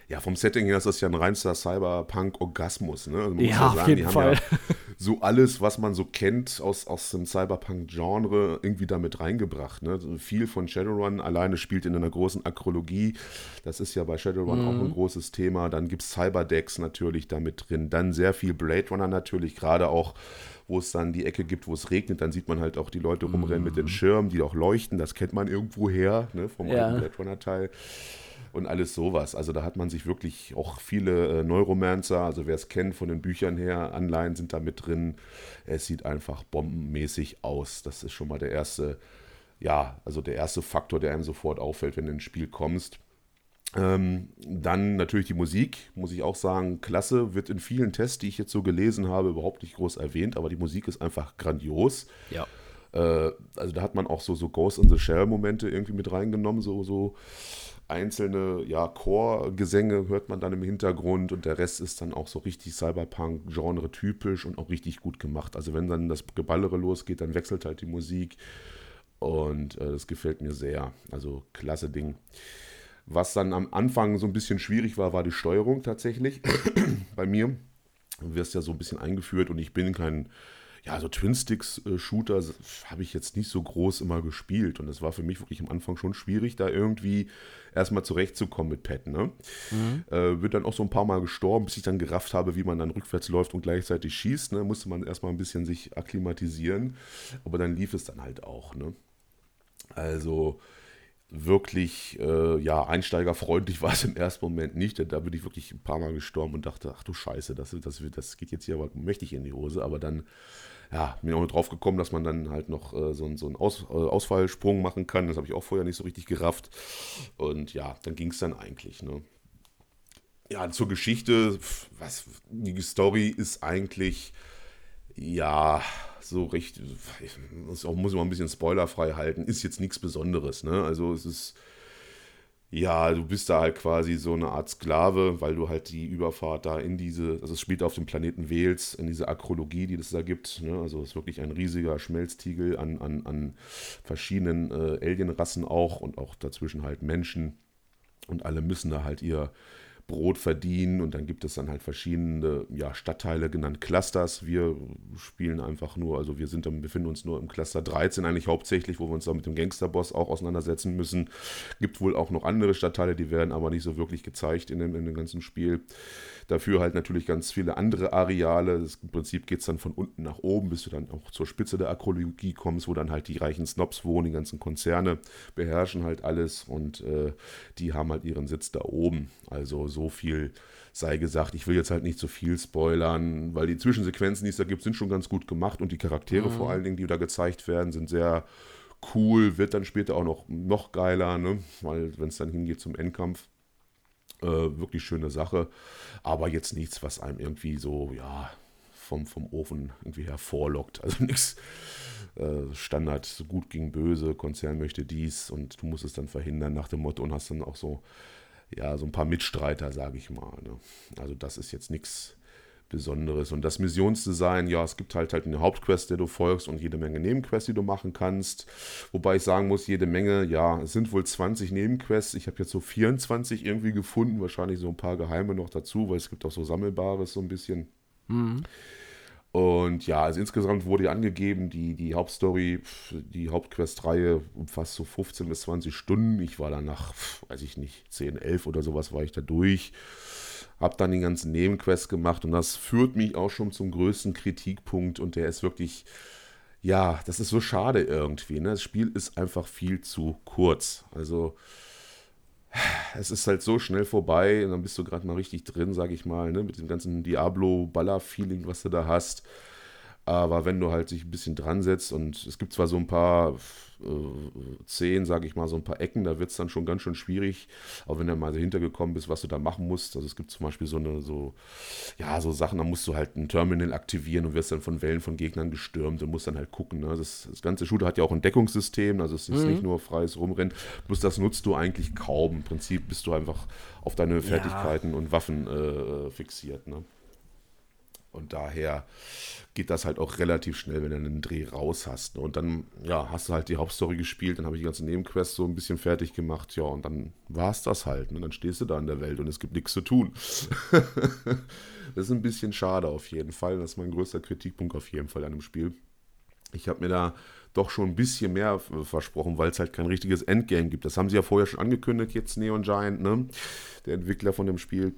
Ja, vom Setting her ist das ja ein reinster Cyberpunk-Orgasmus. Ne? Also Ja, auf jeden die Fall. haben ja so alles, was man so kennt aus, aus dem Cyberpunk-Genre, irgendwie damit reingebracht. Ne? So viel von Shadowrun alleine spielt in einer großen Akrologie. Das ist ja bei Shadowrun auch Mhm. ein großes Thema. Dann gibt es Cyberdecks natürlich damit drin. Dann sehr viel Blade Runner natürlich, gerade auch wo es dann die Ecke gibt, wo es regnet, dann sieht man halt auch die Leute rumrennen mit den Schirmen, die auch leuchten. Das kennt man irgendwo her, ne? vom Ja. alten Blade Runner-Teil und alles sowas. Also da hat man sich wirklich auch viele äh, Neuromancer, also wer es kennt von den Büchern her, Anleihen sind da mit drin. Es sieht einfach bombenmäßig aus. Das ist schon mal der erste, ja, also der erste Faktor, der einem sofort auffällt, wenn du ins Spiel kommst. Ähm, dann natürlich die Musik, muss ich auch sagen, klasse, wird in vielen Tests, die ich jetzt so gelesen habe, überhaupt nicht groß erwähnt, aber die Musik ist einfach grandios. Ja. Äh, also da hat man auch so, so Ghost in the Shell-Momente irgendwie mit reingenommen, so, so einzelne ja, Chorgesänge hört man dann im Hintergrund und der Rest ist dann auch so richtig Cyberpunk-Genre typisch und auch richtig gut gemacht. Also wenn dann das Geballere losgeht, dann wechselt halt die Musik und äh, das gefällt mir sehr. Also klasse Ding. Was dann am Anfang so ein bisschen schwierig war, war die Steuerung tatsächlich bei mir. Du wirst ja so ein bisschen eingeführt und ich bin kein ja, so Twin-Sticks-Shooter äh, habe ich jetzt nicht so groß immer gespielt. Und es war für mich wirklich am Anfang schon schwierig, da irgendwie erstmal zurechtzukommen mit Pet. Ne? Mhm. Äh, wird dann auch so ein paar Mal gestorben, bis ich dann gerafft habe, wie man dann rückwärts läuft und gleichzeitig schießt. Ne? Musste man erstmal ein bisschen sich akklimatisieren. Aber dann lief es dann halt auch. Ne? Also wirklich äh, ja, einsteigerfreundlich war es im ersten Moment nicht. Da bin ich wirklich ein paar Mal gestorben und dachte, ach du Scheiße, das, das, das geht jetzt hier aber mächtig in die Hose. Aber dann ja, bin auch drauf gekommen, dass man dann halt noch äh, so, so einen Aus, äh, Ausfallsprung machen kann. Das habe ich auch vorher nicht so richtig gerafft. Und ja, dann ging es dann eigentlich. Ne? Ja, zur Geschichte, was, die Story ist eigentlich, ja, so recht, muss, auch, muss man ein bisschen spoilerfrei halten, ist jetzt nichts Besonderes. Ne? Also es ist ja, du bist da halt quasi so eine Art Sklave, weil du halt die Überfahrt da in diese, also es spielt auf dem Planeten Wales, in diese Akrologie, die es da gibt. Ne? Also es ist wirklich ein riesiger Schmelztiegel an, an, an verschiedenen äh, Alienrassen auch und auch dazwischen halt Menschen. Und alle müssen da halt ihr Brot verdienen und dann gibt es dann halt verschiedene ja, Stadtteile genannt Clusters. Wir spielen einfach nur, also wir sind befinden uns nur im Cluster 13 eigentlich hauptsächlich, wo wir uns da mit dem Gangsterboss auch auseinandersetzen müssen. Gibt wohl auch noch andere Stadtteile, die werden aber nicht so wirklich gezeigt in dem, in dem ganzen Spiel. Dafür halt natürlich ganz viele andere Areale. Das, Im Prinzip geht es dann von unten nach oben, bis du dann auch zur Spitze der Akrologie kommst, wo dann halt die reichen Snobs wohnen, die ganzen Konzerne beherrschen halt alles und äh, die haben halt ihren Sitz da oben. Also so viel sei gesagt. Ich will jetzt halt nicht zu so viel spoilern, weil die Zwischensequenzen, die es da gibt, sind schon ganz gut gemacht und die Charaktere mhm. vor allen Dingen, die da gezeigt werden, sind sehr cool, wird dann später auch noch, noch geiler, ne? weil wenn es dann hingeht zum Endkampf, äh, wirklich schöne Sache, aber jetzt nichts, was einem irgendwie so, ja, vom, vom Ofen irgendwie hervorlockt. Also nichts äh, Standard, so gut gegen böse, Konzern möchte dies und du musst es dann verhindern nach dem Motto und hast dann auch so ja, so ein paar Mitstreiter, sage ich mal. Ne? Also das ist jetzt nichts Besonderes. Und das Missionsdesign, ja, es gibt halt halt eine Hauptquest, der du folgst und jede Menge Nebenquests, die du machen kannst. Wobei ich sagen muss, jede Menge, ja, es sind wohl 20 Nebenquests. Ich habe jetzt so 24 irgendwie gefunden, wahrscheinlich so ein paar geheime noch dazu, weil es gibt auch so Sammelbares so ein bisschen. Mhm. Und ja, also insgesamt wurde angegeben, die, die Hauptstory, die Hauptquest-Reihe umfasst so 15 bis 20 Stunden. Ich war dann nach, weiß ich nicht, 10, 11 oder sowas war ich da durch. Hab dann die ganzen Nebenquests gemacht und das führt mich auch schon zum größten Kritikpunkt und der ist wirklich, ja, das ist so schade irgendwie. Ne? Das Spiel ist einfach viel zu kurz. Also es ist halt so schnell vorbei und dann bist du gerade mal richtig drin, sag ich mal, ne, mit dem ganzen Diablo-Baller-Feeling, was du da hast. Aber wenn du halt dich ein bisschen dran setzt und es gibt zwar so ein paar äh, Szenen, sage ich mal, so ein paar Ecken, da wird es dann schon ganz schön schwierig. Aber wenn du mal dahinter gekommen bist, was du da machen musst, also es gibt zum Beispiel so eine, so, ja, so Sachen, da musst du halt ein Terminal aktivieren und wirst dann von Wellen von Gegnern gestürmt und musst dann halt gucken. Ne? Das, das, ganze Shooter hat ja auch ein Deckungssystem, also es ist mhm. nicht nur freies Rumrennen. Bloß das nutzt du eigentlich kaum. Im Prinzip bist du einfach auf deine Fertigkeiten ja. und Waffen äh, fixiert. Ne? Und daher geht das halt auch relativ schnell, wenn du einen Dreh raus hast. Ne? Und dann, ja, hast du halt die Hauptstory gespielt, dann habe ich die ganzen Nebenquests so ein bisschen fertig gemacht, ja, und dann war es das halt. Und ne? dann stehst du da in der Welt und es gibt nichts zu tun. das ist ein bisschen schade auf jeden Fall. Das ist mein größter Kritikpunkt auf jeden Fall an dem Spiel. Ich habe mir da doch schon ein bisschen mehr versprochen, weil es halt kein richtiges Endgame gibt. Das haben sie ja vorher schon angekündigt, jetzt Neon Giant, ne? Der Entwickler von dem Spiel.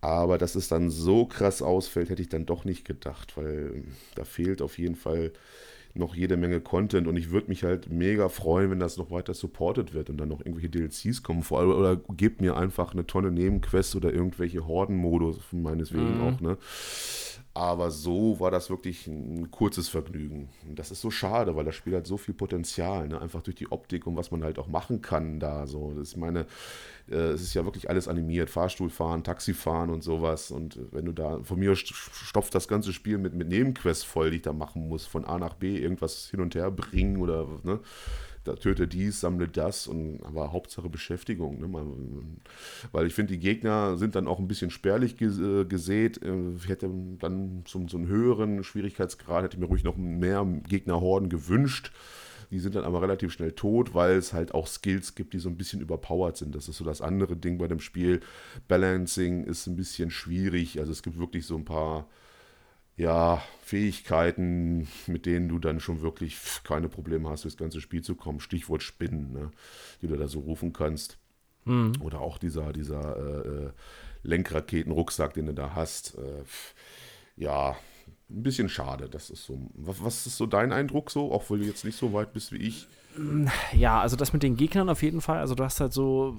Aber dass es dann so krass ausfällt, hätte ich dann doch nicht gedacht, weil da fehlt auf jeden Fall noch jede Menge Content und ich würde mich halt mega freuen, wenn das noch weiter supported wird und dann noch irgendwelche DLCs kommen. Vor allem, oder gebt mir einfach eine Tonne Nebenquests oder irgendwelche Horden-Modus, meineswegen mhm. auch, ne? Aber so war das wirklich ein kurzes Vergnügen. Das ist so schade, weil das Spiel hat so viel Potenzial, ne? einfach durch die Optik und was man halt auch machen kann da. So, das meine, äh, es ist ja wirklich alles animiert, Fahrstuhlfahren, Taxifahren und sowas. Und wenn du da, von mir stopft das ganze Spiel mit, mit Nebenquests voll, die ich da machen muss, von A nach B irgendwas hin und her bringen oder ne? Da töte dies, sammle das und aber Hauptsache Beschäftigung. Ne? Weil ich finde, die Gegner sind dann auch ein bisschen spärlich äh, gesät. Äh, ich hätte dann so, so einen höheren Schwierigkeitsgrad, hätte mir ruhig noch mehr Gegnerhorden gewünscht. Die sind dann aber relativ schnell tot, weil es halt auch Skills gibt, die so ein bisschen überpowered sind. Das ist so das andere Ding bei dem Spiel. Balancing ist ein bisschen schwierig. Also es gibt wirklich so ein paar ja, Fähigkeiten, mit denen du dann schon wirklich keine Probleme hast, durchs ganze Spiel zu kommen. Stichwort Spinnen, ne, die du da so rufen kannst. Mhm. Oder auch dieser, dieser äh, äh Lenkraketenrucksack, den du da hast. Äh, ja, ein bisschen schade. Das ist so. Was, was, ist so dein Eindruck so, auch weil du jetzt nicht so weit bist wie ich? Ja, also das mit den Gegnern auf jeden Fall. Also du hast halt so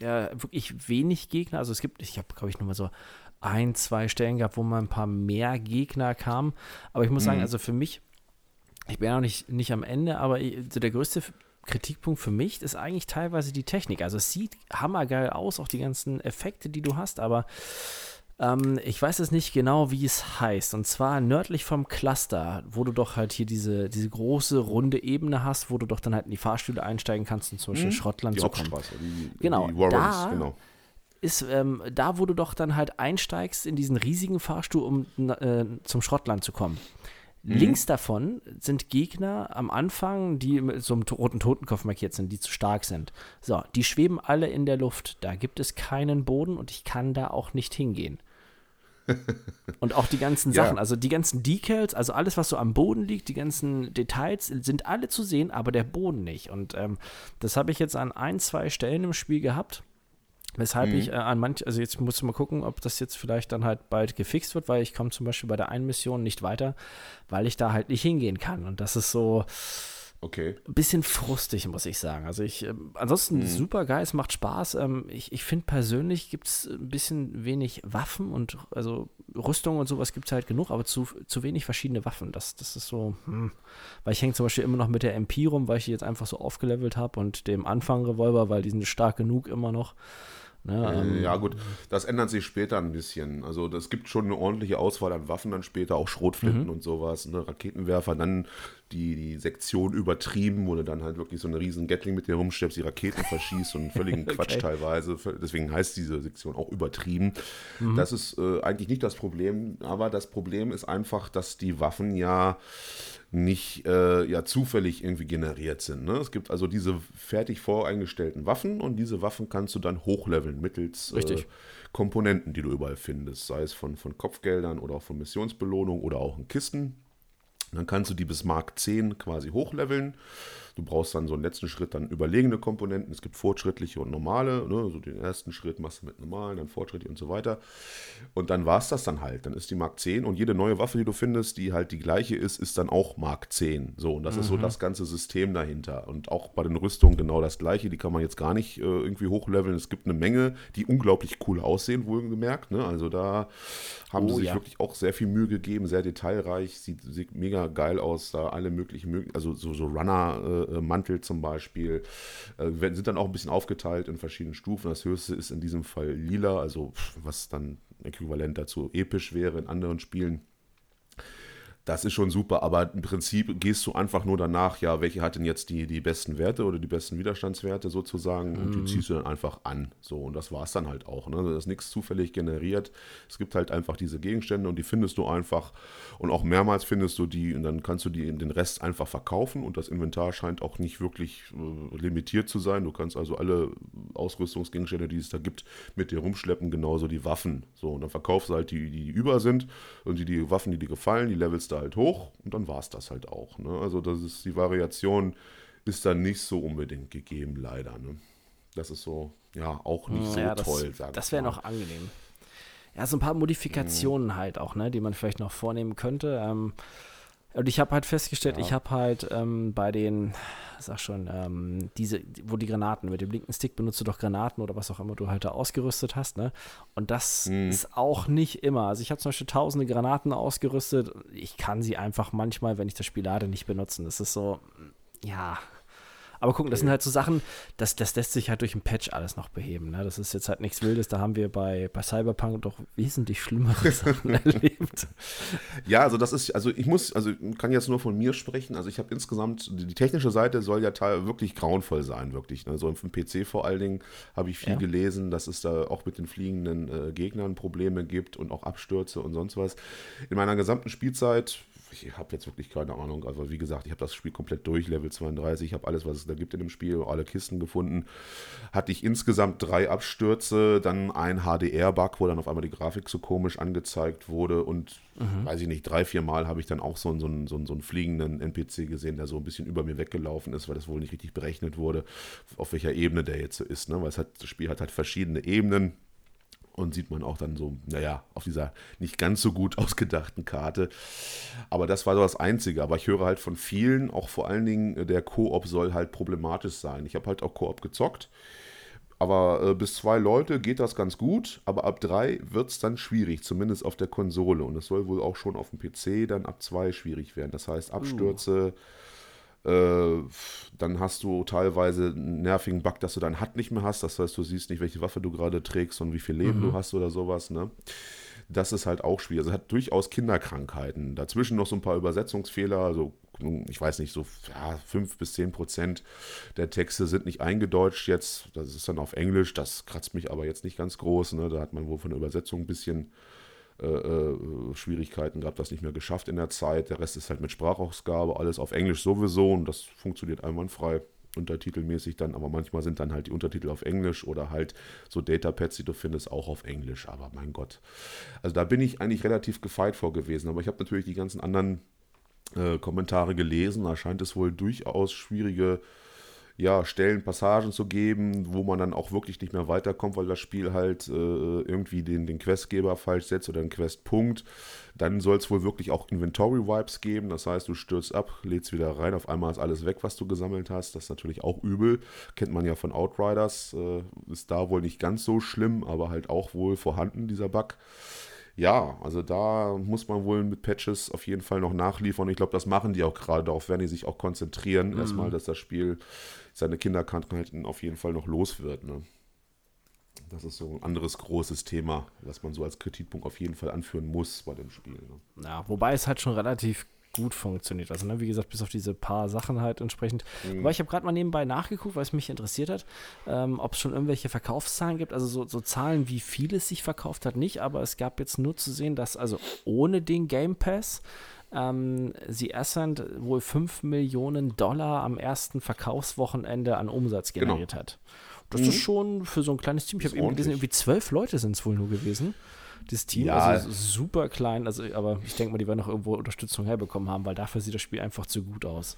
ja, wirklich wenig Gegner. Also es gibt, ich habe, glaube ich, nur mal so ein, zwei Stellen gehabt, wo mal ein paar mehr Gegner kamen. Aber ich muss mhm. sagen, also für mich, ich bin ja noch nicht, nicht am Ende, aber ich, so der größte Kritikpunkt für mich ist eigentlich teilweise die Technik. Also es sieht hammergeil aus, auch die ganzen Effekte, die du hast, aber ähm, ich weiß es nicht genau, wie es heißt. Und zwar nördlich vom Cluster, wo du doch halt hier diese, diese große runde Ebene hast, wo du doch dann halt in die Fahrstühle einsteigen kannst und zum Beispiel mhm. Schrottland die zu kommen. Die, genau, die Warrens, da genau. Ist ähm, da, wo du doch dann halt einsteigst in diesen riesigen Fahrstuhl, um äh, zum Schrottland zu kommen. Mhm. Links davon sind Gegner am Anfang, die mit so einem roten Totenkopf markiert sind, die zu stark sind. So, die schweben alle in der Luft. Da gibt es keinen Boden und ich kann da auch nicht hingehen. und auch die ganzen Sachen, ja. also die ganzen Decals, also alles, was so am Boden liegt, die ganzen Details sind alle zu sehen, aber der Boden nicht. Und ähm, das habe ich jetzt an ein, zwei Stellen im Spiel gehabt. Weshalb mhm. ich äh, an manch, also jetzt muss ich mal gucken, ob das jetzt vielleicht dann halt bald gefixt wird, weil ich komme zum Beispiel bei der einen Mission nicht weiter, weil ich da halt nicht hingehen kann. Und das ist so, Okay. Ein bisschen frustig, muss ich sagen. Also ich, äh, ansonsten mhm. super geil, es macht Spaß. Ähm, ich ich finde persönlich gibt es ein bisschen wenig Waffen und also Rüstung und sowas gibt es halt genug, aber zu, zu wenig verschiedene Waffen. Das, das ist so, hm. weil ich hänge zum Beispiel immer noch mit der MP rum, weil ich die jetzt einfach so aufgelevelt habe und dem Anfang-Revolver, weil die sind stark genug immer noch. Ne, ähm, ja, gut, das ändert sich später ein bisschen. Also, es gibt schon eine ordentliche Auswahl an Waffen dann später, auch Schrotflinten mhm. und sowas, ne, Raketenwerfer, dann die, die Sektion übertrieben, wo du dann halt wirklich so eine riesen Gatling mit dir rumschleppst, die Raketen verschießt und völligen Quatsch okay. teilweise. Deswegen heißt diese Sektion auch übertrieben. Mhm. Das ist äh, eigentlich nicht das Problem, aber das Problem ist einfach, dass die Waffen ja nicht äh, ja zufällig irgendwie generiert sind. Ne? Es gibt also diese fertig voreingestellten Waffen und diese Waffen kannst du dann hochleveln mittels äh, Komponenten, die du überall findest, sei es von, von Kopfgeldern oder auch von Missionsbelohnung oder auch in Kisten. Dann kannst du die bis Mark 10 quasi hochleveln. Du brauchst dann so einen letzten Schritt dann überlegene Komponenten. Es gibt fortschrittliche und normale. Ne? Also den ersten Schritt machst du mit normalen, dann fortschrittlich und so weiter. Und dann war es das dann halt. Dann ist die Mark 10 und jede neue Waffe, die du findest, die halt die gleiche ist, ist dann auch Mark 10. So, und das mhm. ist so mhm. das ganze System dahinter. Und auch bei den Rüstungen genau das gleiche. Die kann man jetzt gar nicht äh, irgendwie hochleveln. Es gibt eine Menge, die unglaublich cool aussehen, wohlgemerkt. Ne? Also da haben oh, sie sich ja. wirklich auch sehr viel Mühe gegeben, sehr detailreich, sieht, sieht mega geil aus, da alle möglichen, also so, so Runner- äh, Mantel zum Beispiel, äh, sind dann auch ein bisschen aufgeteilt in verschiedenen Stufen. Das höchste ist in diesem Fall lila, also was dann äquivalent dazu episch wäre in anderen Spielen. Das ist schon super, aber im Prinzip gehst du einfach nur danach, ja, welche hat denn jetzt die, die besten Werte oder die besten Widerstandswerte sozusagen und die mhm. ziehst du dann einfach an. So, und das war es dann halt auch. Ne? Also das ist nichts zufällig generiert. Es gibt halt einfach diese Gegenstände und die findest du einfach und auch mehrmals findest du die und dann kannst du die in den Rest einfach verkaufen und das Inventar scheint auch nicht wirklich äh, limitiert zu sein. Du kannst also alle Ausrüstungsgegenstände, die es da gibt, mit dir rumschleppen, genauso die Waffen. So, und dann verkaufst du halt die, die über sind und die, die Waffen, die dir gefallen, die levelst du halt hoch und dann war es das halt auch. Ne? Also das ist die Variation ist dann nicht so unbedingt gegeben, leider. Ne? Das ist so, ja, auch nicht so ja, toll, sage Das wäre noch angenehm. Ja, so ein paar Modifikationen mhm. halt auch, ne, die man vielleicht noch vornehmen könnte. Ähm, und ich habe halt festgestellt, ja. ich habe halt ähm, bei den, sag schon, ähm, diese, wo die Granaten, mit dem linken Stick benutzt du doch Granaten oder was auch immer du halt da ausgerüstet hast, ne? Und das mhm. ist auch nicht immer. Also ich habe zum Beispiel tausende Granaten ausgerüstet. Ich kann sie einfach manchmal, wenn ich das Spiel lade, nicht benutzen. Das ist so, ja, aber gucken, das sind halt so Sachen, das, das lässt sich halt durch ein Patch alles noch beheben. Ne? Das ist jetzt halt nichts Wildes. Da haben wir bei, bei Cyberpunk doch wesentlich schlimmere Sachen erlebt. Ja, also das ist, also ich muss, also kann jetzt nur von mir sprechen. Also ich habe insgesamt, die technische Seite soll ja wirklich grauenvoll sein, wirklich. Ne? So im PC vor allen Dingen habe ich viel ja. gelesen, dass es da auch mit den fliegenden äh, Gegnern Probleme gibt und auch Abstürze und sonst was. In meiner gesamten Spielzeit ich habe jetzt wirklich keine Ahnung. Also wie gesagt, ich habe das Spiel komplett durch, Level 32, ich habe alles, was es da gibt in dem Spiel, alle Kisten gefunden. Hatte ich insgesamt drei Abstürze, dann ein HDR-Bug, wo dann auf einmal die Grafik so komisch angezeigt wurde und mhm. weiß ich nicht, drei, vier Mal habe ich dann auch so, so, so, so einen fliegenden NPC gesehen, der so ein bisschen über mir weggelaufen ist, weil das wohl nicht richtig berechnet wurde, auf welcher Ebene der jetzt so ist. Ne? Weil es hat, das Spiel hat halt verschiedene Ebenen und sieht man auch dann so, naja, auf dieser nicht ganz so gut ausgedachten Karte. Aber das war so das Einzige. Aber ich höre halt von vielen, auch vor allen Dingen, äh, der Koop soll halt problematisch sein. Ich habe halt auch Koop gezockt. Aber äh, bis zwei Leute geht das ganz gut, aber ab drei wird es dann schwierig, zumindest auf der Konsole. Und es soll wohl auch schon auf dem PC dann ab zwei schwierig werden. Das heißt, Abstürze, uh dann hast du teilweise einen nervigen Bug, dass du dein HUD nicht mehr hast. Das heißt, du siehst nicht, welche Waffe du gerade trägst und wie viel Leben mhm. du hast oder sowas. Ne? Das ist halt auch schwierig. Also hat durchaus Kinderkrankheiten. Dazwischen noch so ein paar Übersetzungsfehler. Also ich weiß nicht, so ja, 5 bis 10 Prozent der Texte sind nicht eingedeutscht jetzt. Das ist dann auf Englisch. Das kratzt mich aber jetzt nicht ganz groß. Ne? Da hat man wohl von der Übersetzung ein bisschen äh, äh, Schwierigkeiten gehabt, das nicht mehr geschafft in der Zeit. Der Rest ist halt mit Sprachausgabe, alles auf Englisch sowieso und das funktioniert einwandfrei untertitelmäßig dann, aber manchmal sind dann halt die Untertitel auf Englisch oder halt so Datapads, die du findest, auch auf Englisch. Aber mein Gott. Also da bin ich eigentlich relativ gefeit vor gewesen. Aber ich habe natürlich die ganzen anderen äh, Kommentare gelesen. Da scheint es wohl durchaus schwierige ja, Stellen, Passagen zu geben, wo man dann auch wirklich nicht mehr weiterkommt, weil das Spiel halt äh, irgendwie den, den Questgeber falsch setzt oder den Questpunkt. Dann soll es wohl wirklich auch Inventory-Vibes geben. Das heißt, du stürzt ab, lädst wieder rein, auf einmal ist alles weg, was du gesammelt hast. Das ist natürlich auch übel. Kennt man ja von Outriders. Äh, ist da wohl nicht ganz so schlimm, aber halt auch wohl vorhanden, dieser Bug ja, also da muss man wohl mit Patches auf jeden Fall noch nachliefern. Ich glaube, das machen die auch gerade. Darauf werden die sich auch konzentrieren. Mhm. Erstmal, dass das Spiel seine Kinderkrankheiten auf jeden Fall noch los wird. Ne? Das ist so ein anderes großes Thema, was man so als Kritikpunkt auf jeden Fall anführen muss bei dem Spiel. Ne? Ja, wobei es halt schon relativ gut funktioniert. Also, ne, wie gesagt, bis auf diese paar Sachen halt entsprechend. Mhm. Aber ich habe gerade mal nebenbei nachgeguckt, weil es mich interessiert hat, ähm, ob es schon irgendwelche Verkaufszahlen gibt. Also so, so, Zahlen, wie viel es sich verkauft hat, nicht, aber es gab jetzt nur zu sehen, dass also ohne den Game Pass ähm, The Ascent wohl 5 Millionen Dollar am ersten Verkaufswochenende an Umsatz genau. generiert genau. hat. Das mhm. ist schon für so ein kleines Team. Ich habe eben gesehen, irgendwie zwölf Leute sind es wohl nur gewesen das Team. Ja. Also super klein, also, aber ich denke mal, die werden noch irgendwo Unterstützung herbekommen haben, weil dafür sieht das Spiel einfach zu gut aus.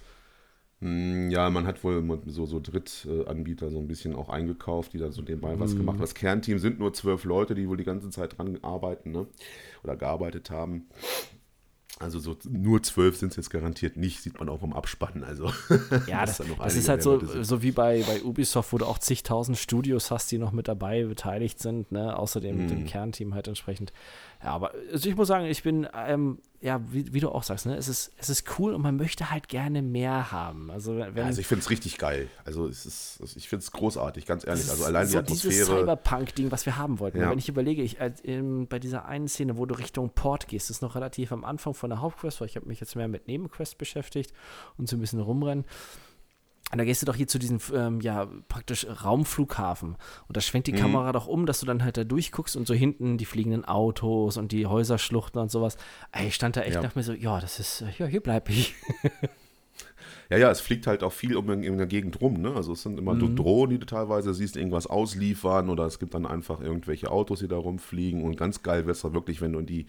Hm, ja, man hat wohl so, so Drittanbieter so ein bisschen auch eingekauft, die dann so nebenbei was gemacht haben. Das Kernteam sind nur zwölf Leute, die wohl die ganze Zeit dran arbeiten ne? oder gearbeitet haben. Also so nur zwölf sind es jetzt garantiert nicht, sieht man auch im Abspannen. Also ja, das, das ist halt so, so wie bei, bei Ubisoft, wo du auch zigtausend Studios hast, die noch mit dabei beteiligt sind, ne? außer dem, mm. dem Kernteam halt entsprechend. Ja, aber also ich muss sagen, ich bin, ähm, ja, wie, wie, du auch sagst, ne, es ist, es ist cool und man möchte halt gerne mehr haben. Also, wenn, also ich finde es richtig geil. Also es ist, also ich finde es großartig, ganz ehrlich. Also allein so die Atmosphäre. Dieses Cyberpunk-Ding, was wir haben wollten. Ja. Wenn ich überlege, ich als, in, bei dieser einen Szene, wo du Richtung Port gehst, ist noch relativ am Anfang von der Hauptquest, weil ich habe mich jetzt mehr mit Nebenquest beschäftigt und so ein bisschen rumrennen. Und da gehst du doch hier zu diesem, ähm, ja, praktisch Raumflughafen. Und da schwenkt die mhm. Kamera doch um, dass du dann halt da durchguckst und so hinten die fliegenden Autos und die Häuserschluchten und sowas. Ey, ich stand da echt ja. nach mir so, ja, das ist, ja, hier bleib ich. Ja, ja, es fliegt halt auch viel um in, in der Gegend rum. Ne? Also es sind immer mhm. Drohnen, die du teilweise siehst, irgendwas ausliefern oder es gibt dann einfach irgendwelche Autos, die da rumfliegen. Und ganz geil wäre es wirklich, wenn du in die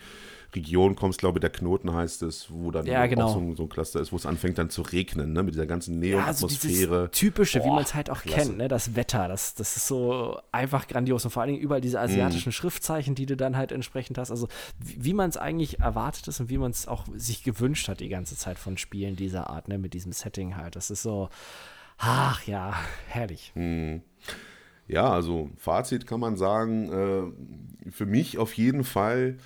Region kommst, glaube ich, der Knoten heißt es, wo dann ja, genau. auch so, so, ein Cluster ist, wo es anfängt dann zu regnen, ne? mit dieser ganzen Neonatmosphäre. Ja, also typische, Boah, wie man es halt auch klasse. kennt, ne? das Wetter, das, das ist so einfach grandios und vor allen Dingen überall diese asiatischen mm. Schriftzeichen, die du dann halt entsprechend hast, also wie, wie man es eigentlich erwartet ist und wie man es auch sich gewünscht hat die ganze Zeit von Spielen dieser Art, ne? mit diesem Setting halt, das ist so, ach ja, herrlich. Mm. Ja, also Fazit kann man sagen, äh, für mich auf jeden Fall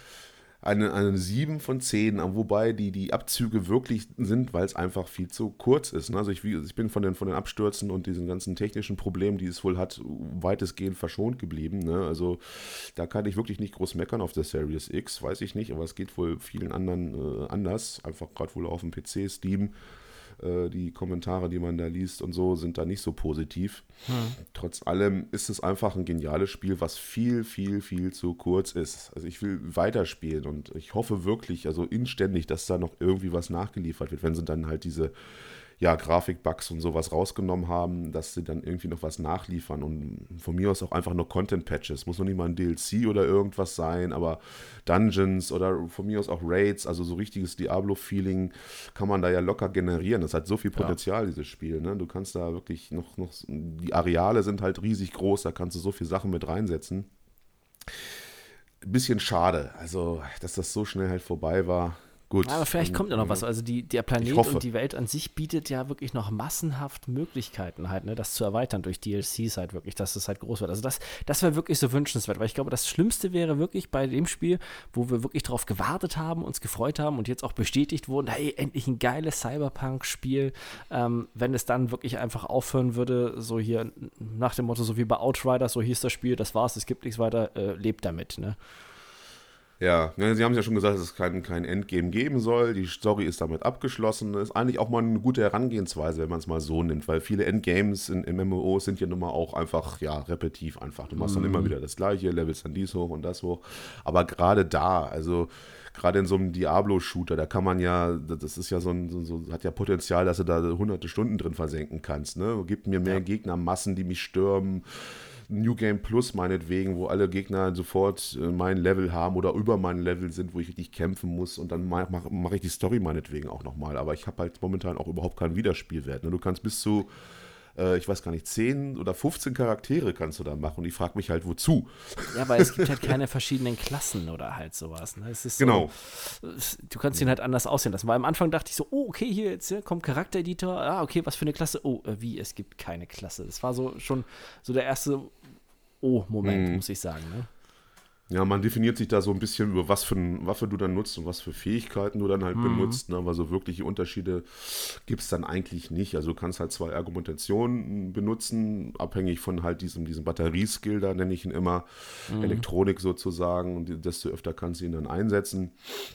eine, eine 7 von 10, wobei die, die Abzüge wirklich sind, weil es einfach viel zu kurz ist. Ne? Also ich, ich bin von den, von den Abstürzen und diesen ganzen technischen Problemen, die es wohl hat, weitestgehend verschont geblieben. Ne? Also da kann ich wirklich nicht groß meckern auf der Series X, weiß ich nicht, aber es geht wohl vielen anderen äh, anders, einfach gerade wohl auf dem PC, Steam Äh, die Kommentare, die man da liest und so, sind da nicht so positiv. Hm. Trotz allem ist es einfach ein geniales Spiel, was viel, viel, viel zu kurz ist. Also ich will weiterspielen und ich hoffe wirklich, also inständig, dass da noch irgendwie was nachgeliefert wird, wenn sie dann halt diese ja, Grafikbugs und sowas rausgenommen haben, dass sie dann irgendwie noch was nachliefern und von mir aus auch einfach nur Content-Patches. Muss noch nicht mal ein DLC oder irgendwas sein, aber Dungeons oder von mir aus auch Raids, also so richtiges Diablo-Feeling kann man da ja locker generieren. Das hat so viel Potenzial, ja. dieses Spiel. Ne? Du kannst da wirklich noch, noch, die Areale sind halt riesig groß, da kannst du so viele Sachen mit reinsetzen. Ein bisschen schade, also dass das so schnell halt vorbei war. Gut. Aber vielleicht kommt ja noch was. Also die, der Planet und die Welt an sich bietet ja wirklich noch massenhaft Möglichkeiten halt, ne, das zu erweitern durch DLCs halt wirklich, dass es halt groß wird. Also das, das wäre wirklich so wünschenswert, weil ich glaube, das Schlimmste wäre wirklich bei dem Spiel, wo wir wirklich darauf gewartet haben, uns gefreut haben und jetzt auch bestätigt wurden, hey, endlich ein geiles Cyberpunk-Spiel, ähm, wenn es dann wirklich einfach aufhören würde, so hier nach dem Motto, so wie bei Outriders, so hieß das Spiel, das war's, es gibt nichts weiter, äh, lebt damit, ne? Ja, ja, sie haben ja schon gesagt, dass es kein, kein Endgame geben soll. Die Story ist damit abgeschlossen. Das ist eigentlich auch mal eine gute Herangehensweise, wenn man es mal so nimmt, weil viele Endgames in, in MMOs sind ja nun mal auch einfach, ja, repetitiv einfach. Du machst mhm. dann immer mhm. wieder das Gleiche, levelst dann dies hoch und das hoch. Aber gerade da, also gerade in so einem Diablo-Shooter, da kann man ja, das ist ja so ein, so, hat ja Potenzial, dass du da hunderte Stunden drin versenken kannst. Ne? Gibt mir mehr ja. Gegnermassen, die mich stürmen New Game Plus meinetwegen, wo alle Gegner sofort äh, mein Level haben oder über mein Level sind, wo ich richtig kämpfen muss und dann mache mach, ich die Story meinetwegen auch nochmal. Aber ich habe halt momentan auch überhaupt keinen Wiederspielwert. Ne? Du kannst bis zu äh, ich weiß gar nicht, 10 oder 15 Charaktere kannst du da machen. Und ich frage mich halt, wozu? Ja, weil es gibt halt keine verschiedenen Klassen oder halt sowas. Ne? Es ist genau. So, du kannst ihn halt anders aussehen lassen. Weil am Anfang dachte ich so, oh, okay, hier jetzt hier kommt Charaktereditor. Ah, okay, was für eine Klasse? Oh, äh, wie, es gibt keine Klasse. Das war so schon so der erste Oh-Moment, mhm. muss ich sagen. Ne? Ja, man definiert sich da so ein bisschen über was für eine Waffe du dann nutzt und was für Fähigkeiten du dann halt mhm. benutzt. Ne? Aber so wirkliche Unterschiede gibt es dann eigentlich nicht. Also du kannst halt zwei Argumentationen benutzen, abhängig von halt diesem, diesem Batterieskill, da nenne ich ihn immer, mhm. Elektronik sozusagen. Und desto öfter kannst du ihn dann einsetzen.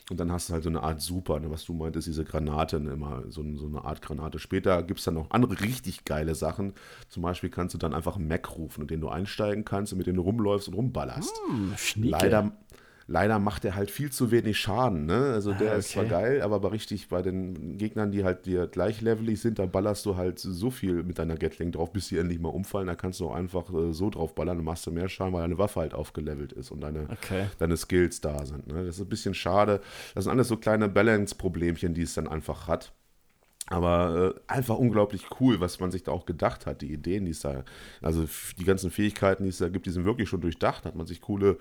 Und dann hast du halt so eine Art Super, ne? was du meintest, diese Granate, ne? immer so, so, eine Art Granate. Später gibt es dann noch andere richtig geile Sachen. Zum Beispiel kannst du dann einfach einen Mac rufen, in den du einsteigen kannst und mit dem du rumläufst und rumballerst. Mhm, Leider, leider macht er halt viel zu wenig Schaden. Ne? Also der ah, okay. ist zwar geil, aber bei richtig bei den Gegnern, die halt dir gleichlevelig sind, da ballerst du halt so viel mit deiner Gatling drauf, bis sie endlich mal umfallen. Da kannst du auch einfach äh, so drauf ballern und machst du mehr Schaden, weil deine Waffe halt aufgelevelt ist und deine, okay. deine Skills da sind. Ne? Das ist ein bisschen schade. Das sind alles so kleine Balance-Problemchen, die es dann einfach hat. Aber äh, einfach unglaublich cool, was man sich da auch gedacht hat, die Ideen, die es da, also die ganzen Fähigkeiten, die es da gibt, die sind wirklich schon durchdacht, hat man sich coole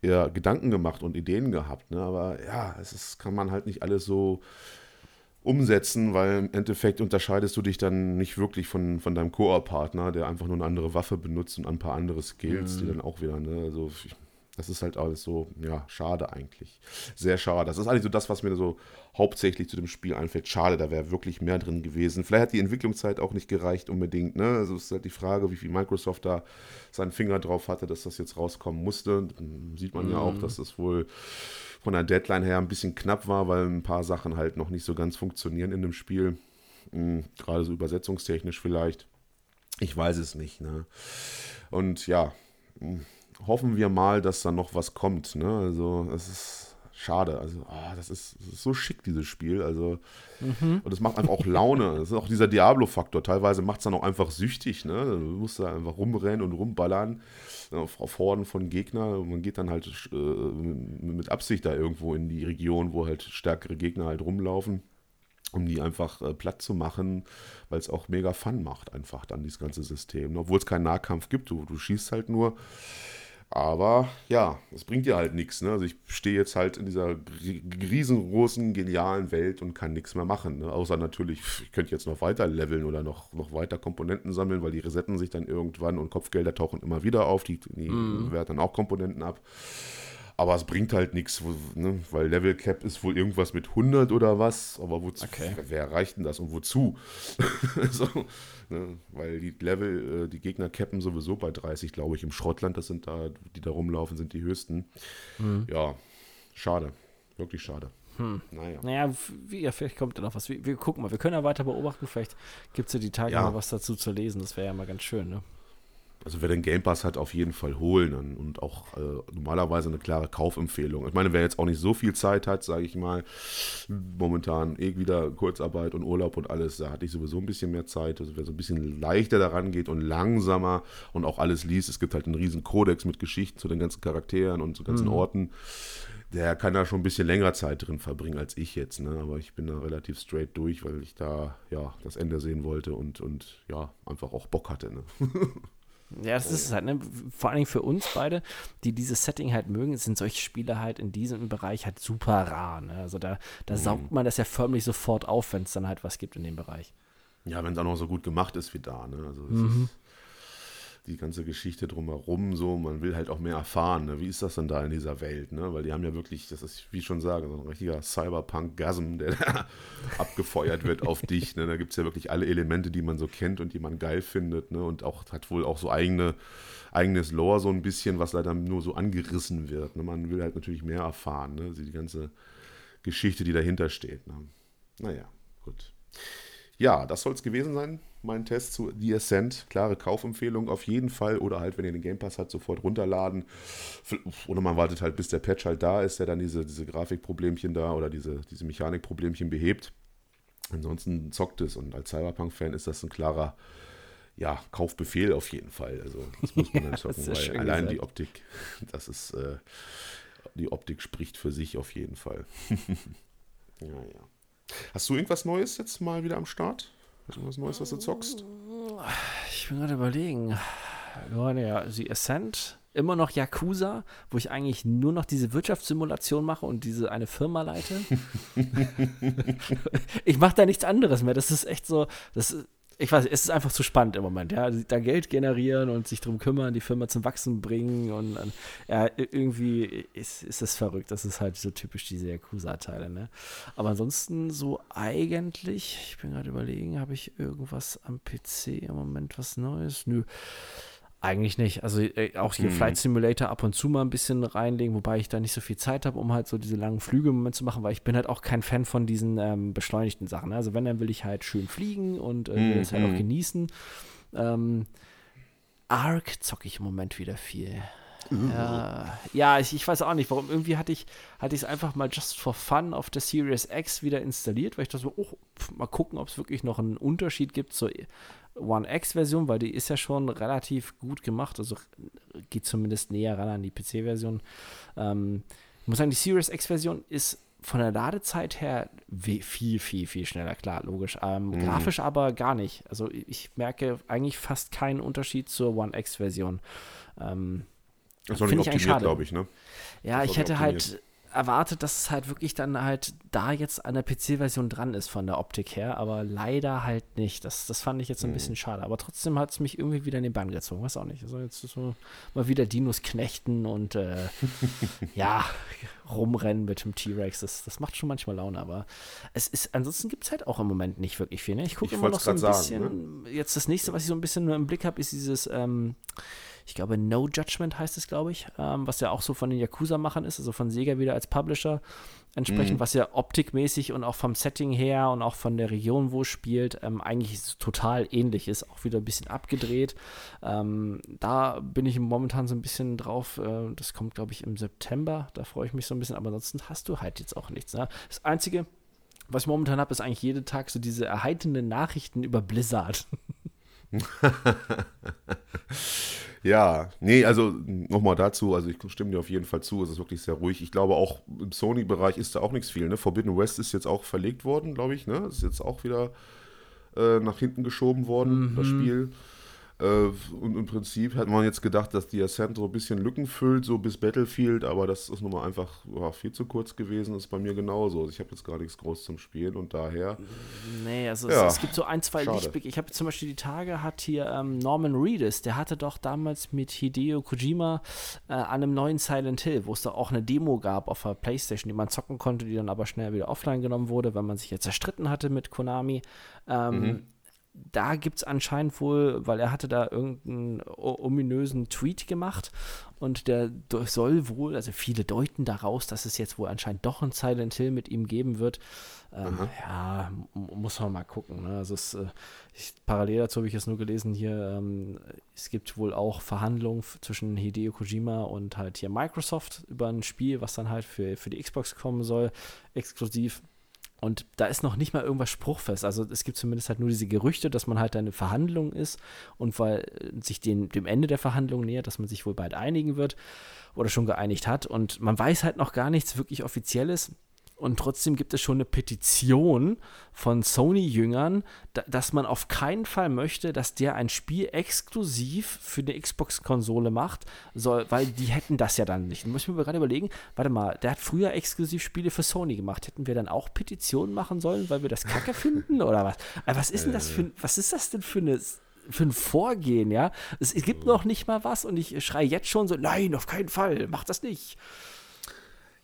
ja, Gedanken gemacht und Ideen gehabt. Ne? Aber ja, es ist, kann man halt nicht alles so umsetzen, weil im Endeffekt unterscheidest du dich dann nicht wirklich von, von deinem Koop-Partner, der einfach nur eine andere Waffe benutzt und ein paar andere Skills, mhm. die dann auch wieder, ne, also ich, das ist halt alles so, ja, schade eigentlich. Sehr schade. Das ist eigentlich so das, was mir so hauptsächlich zu dem Spiel einfällt. Schade, da wäre wirklich mehr drin gewesen. Vielleicht hat die Entwicklungszeit auch nicht gereicht unbedingt. Ne? Also es ist halt die Frage, wie viel Microsoft da seinen Finger drauf hatte, dass das jetzt rauskommen musste. Dann sieht man mhm. ja auch, dass das wohl von der Deadline her ein bisschen knapp war, weil ein paar Sachen halt noch nicht so ganz funktionieren in dem Spiel. Mhm, gerade so übersetzungstechnisch vielleicht. Ich weiß es nicht. Ne? Und ja, hm, hoffen wir mal, dass da noch was kommt. Ne? Also es ist schade. Also oh, das, ist, das, ist, so schick, dieses Spiel. Also mhm. und es macht einfach auch Laune. Das ist auch dieser Diablo-Faktor. Teilweise macht es dann auch einfach süchtig. Ne? Du musst da einfach rumrennen und rumballern auf, auf Horden von Gegnern. Man geht dann halt äh, mit Absicht da irgendwo in die Region, wo halt stärkere Gegner halt rumlaufen um die einfach äh, platt zu machen, weil es auch mega Fun macht, einfach dann dieses ganze System. Obwohl es keinen Nahkampf gibt, du, du schießt halt nur. Aber ja, das bringt dir halt nichts. Ne? Also ich stehe jetzt halt in dieser riesengroßen, genialen Welt und kann nichts mehr machen. Ne? Außer natürlich, ich könnte jetzt noch weiter leveln oder noch, noch weiter Komponenten sammeln, weil die resetten sich dann irgendwann und Kopfgelder tauchen immer wieder auf, die, die mm. werten dann auch Komponenten ab. Aber es bringt halt nichts, ne? weil Level Cap ist wohl irgendwas mit 100 oder was. Aber wozu, okay. wer erreicht denn das und wozu? so, ne? Weil die Level, äh, die Gegner cappen sowieso bei 30, glaube ich. Im Schrottland, das sind da, die da rumlaufen, sind die höchsten. Mhm. Ja, schade. Wirklich schade. Hm. Naja. Naja, wie, ja, vielleicht kommt da noch was. Wir, wir, gucken mal, wir können ja weiter beobachten. Vielleicht gibt es ja die Tage ja. mal was dazu zu lesen. Das wäre ja mal ganz schön, ne? Also wer den Game Pass hat, auf jeden Fall holen und, und auch äh, normalerweise eine klare Kaufempfehlung. Ich meine, wer jetzt auch nicht so viel Zeit hat, sage ich mal, momentan eh wieder Kurzarbeit und Urlaub und alles, da hatte ich sowieso ein bisschen mehr Zeit. Also wer so ein bisschen leichter daran geht und langsamer und auch alles liest, es gibt halt einen riesen Kodex mit Geschichten zu den ganzen Charakteren und zu ganzen mhm. Orten, der kann da schon ein bisschen länger Zeit drin verbringen als ich jetzt. Ne? Aber ich bin da relativ straight durch, weil ich da ja das Ende sehen wollte und, und ja, einfach auch Bock hatte. Ne? Ja, das ist es halt, ne? Vor allen Dingen für uns beide, die dieses Setting halt mögen, sind solche Spiele halt in diesem Bereich halt super rar. Ne? Also da, da mhm. saugt man das ja förmlich sofort auf, wenn es dann halt was gibt in dem Bereich. Ja, wenn es auch noch so gut gemacht ist wie da, ne? Also mhm. ist, die ganze Geschichte drumherum, so, man will halt auch mehr erfahren, ne? wie ist das denn da in dieser Welt, ne? Weil die haben ja wirklich, das ist, wie ich schon sage, so ein richtiger Cyberpunk-Gasm, der da abgefeuert wird auf dich. Ne? Da gibt es ja wirklich alle Elemente, die man so kennt und die man geil findet, ne? Und auch hat wohl auch so eigene, eigenes Lore, so ein bisschen, was leider nur so angerissen wird. Ne? Man will halt natürlich mehr erfahren, ne? Also die ganze Geschichte, die dahinter steht. Ne? Naja, gut. Ja, das soll es gewesen sein mein Test zu The Ascent. Klare Kaufempfehlung auf jeden Fall. Oder halt, wenn ihr den Game Pass habt, sofort runterladen. Oder man wartet halt, bis der Patch halt da ist, der dann diese, diese Grafikproblemchen da oder diese, diese Mechanikproblemchen behebt. Ansonsten zockt es. Und als Cyberpunk-Fan ist das ein klarer ja, Kaufbefehl auf jeden Fall. Also das muss man dann zocken, weil allein gesagt. die Optik, das ist, äh, die Optik spricht für sich auf jeden Fall. ja, ja. Hast du irgendwas Neues jetzt mal wieder am Start? Irgendwas Neues, was du zockst? Ich bin gerade überlegen. Ja, ja, die Ascent, immer noch Yakuza, wo ich eigentlich nur noch diese Wirtschaftssimulation mache und diese eine Firma leite. ich mache da nichts anderes mehr. Das ist echt so, das ist, ich weiß, es ist einfach zu spannend im Moment, ja. Da Geld generieren und sich darum kümmern, die Firma zum Wachsen bringen und ja, irgendwie ist, ist das verrückt. Das ist halt so typisch diese Yakuza-Teile, ne? Aber ansonsten so eigentlich, ich bin gerade überlegen, habe ich irgendwas am PC im Moment was Neues? Nö. Eigentlich nicht. Also äh, auch hier mhm. Flight Simulator ab und zu mal ein bisschen reinlegen, wobei ich da nicht so viel Zeit habe, um halt so diese langen Flüge im Moment zu machen, weil ich bin halt auch kein Fan von diesen ähm, beschleunigten Sachen. Ne? Also wenn, dann will ich halt schön fliegen und äh, will es halt auch mhm. genießen. Ähm, Arc zocke ich im Moment wieder viel. Mhm. Ja, ja ich, ich, weiß auch nicht, warum. Irgendwie hatte ich hatte es einfach mal just for fun auf der Series X wieder installiert, weil ich dachte so, oh, pf, mal gucken, ob es wirklich noch einen Unterschied gibt zur One X-Version, weil die ist ja schon relativ gut gemacht, also geht zumindest näher ran an die PC-Version. Ähm, ich muss sagen, die Series X-Version ist von der Ladezeit her viel, viel, viel schneller, klar, logisch. Ähm, mhm. Grafisch aber gar nicht. Also ich merke eigentlich fast keinen Unterschied zur One X-Version. Ähm, das ist noch nicht optimiert, glaube ich, ne? Ja, ich hätte halt erwartet, dass es halt wirklich dann halt da jetzt an der PC-Version dran ist von der Optik her, aber leider halt nicht. Das, das fand ich jetzt ein mhm. bisschen schade. Aber trotzdem hat es mich irgendwie wieder in den Bann gezogen. Weiß auch nicht. Also jetzt so mal wieder Dinos knechten und äh, ja, rumrennen mit dem T-Rex. Das, das macht schon manchmal Laune, aber es ist, ansonsten gibt es halt auch im Moment nicht wirklich viel. Ne? Ich gucke immer noch so ein bisschen. Sagen, ne? Jetzt das nächste, was ich so ein bisschen nur im Blick habe, ist dieses ähm, ich glaube, No Judgment heißt es, glaube ich, ähm, was ja auch so von den Yakuza-Machern ist, also von Sega wieder als Publisher entsprechend, mhm. was ja optikmäßig und auch vom Setting her und auch von der Region, wo es spielt, ähm, eigentlich total ähnlich ist, auch wieder ein bisschen abgedreht. Ähm, da bin ich momentan so ein bisschen drauf, äh, das kommt, glaube ich, im September, da freue ich mich so ein bisschen, aber ansonsten hast du halt jetzt auch nichts. Ne? Das Einzige, was ich momentan habe, ist eigentlich jeden Tag so diese erheiternden Nachrichten über Blizzard. Ja, nee, also nochmal dazu, also ich stimme dir auf jeden Fall zu, es ist wirklich sehr ruhig. Ich glaube auch im Sony-Bereich ist da auch nichts viel. Ne? Forbidden West ist jetzt auch verlegt worden, glaube ich, ne? Ist jetzt auch wieder äh, nach hinten geschoben worden, mhm. das Spiel. Äh, und im Prinzip hat man jetzt gedacht, dass die Ascent so ein bisschen Lücken füllt, so bis Battlefield, aber das ist nun mal einfach ja, viel zu kurz gewesen. Das ist bei mir genauso. Also ich habe jetzt gar nichts groß zum Spielen und daher. Nee, also ja, es, es, gibt so ein, zwei Lichtblicke. Ich habe zum Beispiel die Tage hat hier ähm, Norman Reedus, der hatte doch damals mit Hideo Kojima äh, an einem neuen Silent Hill, wo es da auch eine Demo gab auf der Playstation, die man zocken konnte, die dann aber schnell wieder offline genommen wurde, weil man sich ja zerstritten hatte mit Konami. Ähm, mhm da gibt es anscheinend wohl, weil er hatte da irgendeinen ominösen Tweet gemacht und der soll wohl, also viele deuten daraus, dass es jetzt wohl anscheinend doch ein Silent Hill mit ihm geben wird. Ähm, ja, muss man mal gucken. Ne? Also es, äh, ich, parallel dazu habe ich jetzt nur gelesen hier, ähm, es gibt wohl auch Verhandlungen zwischen Hideo Kojima und halt hier Microsoft über ein Spiel, was dann halt für, für die Xbox kommen soll, exklusiv. Und da ist noch nicht mal irgendwas spruchfest. Also es gibt zumindest halt nur diese Gerüchte, dass man halt eine Verhandlung ist und weil äh, sich den, dem Ende der Verhandlung nähert, dass man sich wohl bald einigen wird oder schon geeinigt hat. Und man weiß halt noch gar nichts wirklich Offizielles. Und trotzdem gibt es schon eine Petition von Sony-Jüngern, da, dass man auf keinen Fall möchte, dass der ein Spiel exklusiv für eine Xbox-Konsole macht, soll, weil die hätten das ja dann nicht. Da muss ich mir gerade überlegen, warte mal, der hat früher exklusiv Spiele für Sony gemacht. Hätten wir dann auch Petitionen machen sollen, weil wir das Kacke finden oder was? Aber was ist denn das für, was ist das denn für eine für ein Vorgehen, ja? Es, es gibt noch nicht mal was und ich schreie jetzt schon so, nein, auf keinen Fall, mach das nicht.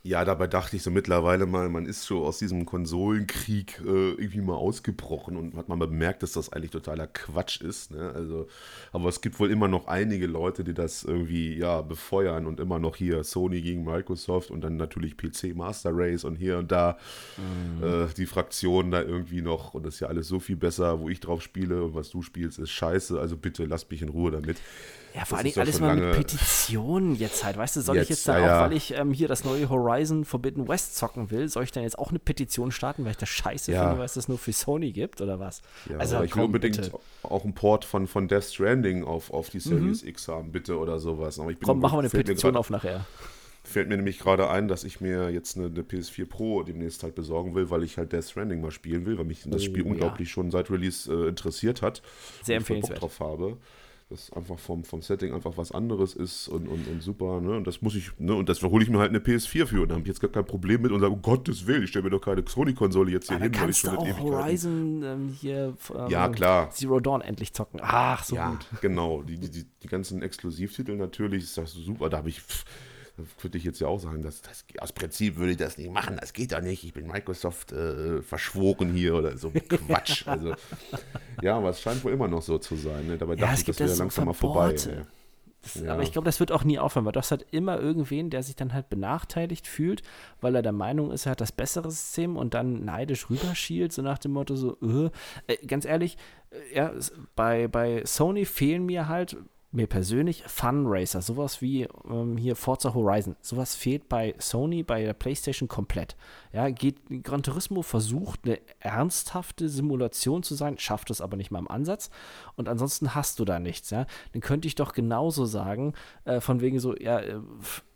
Ja, dabei dachte ich so mittlerweile mal, man ist so aus diesem Konsolenkrieg äh, irgendwie mal ausgebrochen und hat man mal bemerkt, dass das eigentlich totaler Quatsch ist. Ne? Also, aber es gibt wohl immer noch einige Leute, die das irgendwie ja befeuern und immer noch hier Sony gegen Microsoft und dann natürlich PC Master Race und hier und da mhm. äh, die Fraktionen da irgendwie noch und das ist ja alles so viel besser, wo ich drauf spiele und was du spielst ist scheiße. Also bitte lass mich in Ruhe damit. Ja, vor allem alles mal mit Petitionen jetzt halt. Weißt du, soll jetzt, ich jetzt da ja, auch, weil ich ähm, hier das neue Horizon Forbidden West zocken will, soll ich dann jetzt auch eine Petition starten, weil ich das scheiße ja. finde, weil es das nur für Sony gibt oder was? Ja, also ich will unbedingt bitte. auch einen Port von, von Death Stranding auf, auf die Series mhm. X haben, bitte oder sowas. Aber ich bin Komm, machen wir eine Petition grad, auf nachher. Fällt mir nämlich gerade ein, dass ich mir jetzt eine, eine, PS4 Pro demnächst halt besorgen will, weil ich halt Death Stranding mal spielen will, weil mich das Spiel oh, unglaublich schon seit Release äh, interessiert hat. Sehr empfehlenswert. Ich drauf habe das einfach vom, vom Setting einfach was anderes ist und, und, und super, ne? Und das muss ich, ne? Und das hole ich mir halt eine PS4 für und da habe ich jetzt gar kein Problem mit und sage, um Gottes Willen, ich stelle mir doch keine Sony-Konsole jetzt hier Aber hin, weil ich schon du auch Horizon ähm, hier ähm, ja, klar. Zero Dawn endlich zocken. Ach, so ja, gut. Genau, die, die, die ganzen Exklusivtitel natürlich, ist das super, da habe ich. Pff, würde ich jetzt ja auch sagen, dass das, aus Prinzip würde ich das nicht machen, das geht doch nicht, ich bin Microsoft äh, verschworen hier oder so Quatsch. also, ja, aber es scheint wohl immer noch so zu sein. Ne? Dabei ja, dachte ich, das wäre so langsam mal vorbei. Ja. Aber ich glaube, das wird auch nie aufhören, weil das hat immer irgendwen, der sich dann halt benachteiligt fühlt, weil er der Meinung ist, er hat das bessere System und dann neidisch rüberschielt, so nach dem Motto so, äh, äh ganz ehrlich, äh, ja, bei, bei Sony fehlen mir halt mir persönlich Fun Racer, sowas wie ähm, hier Forza Horizon, sowas fehlt bei Sony, bei der PlayStation komplett. Ja, geht Gran Turismo versucht eine ernsthafte Simulation zu sein, schafft es aber nicht mal im Ansatz und ansonsten hast du da nichts, ja. Dann könnte ich doch genauso sagen, äh, von wegen so, ja, äh,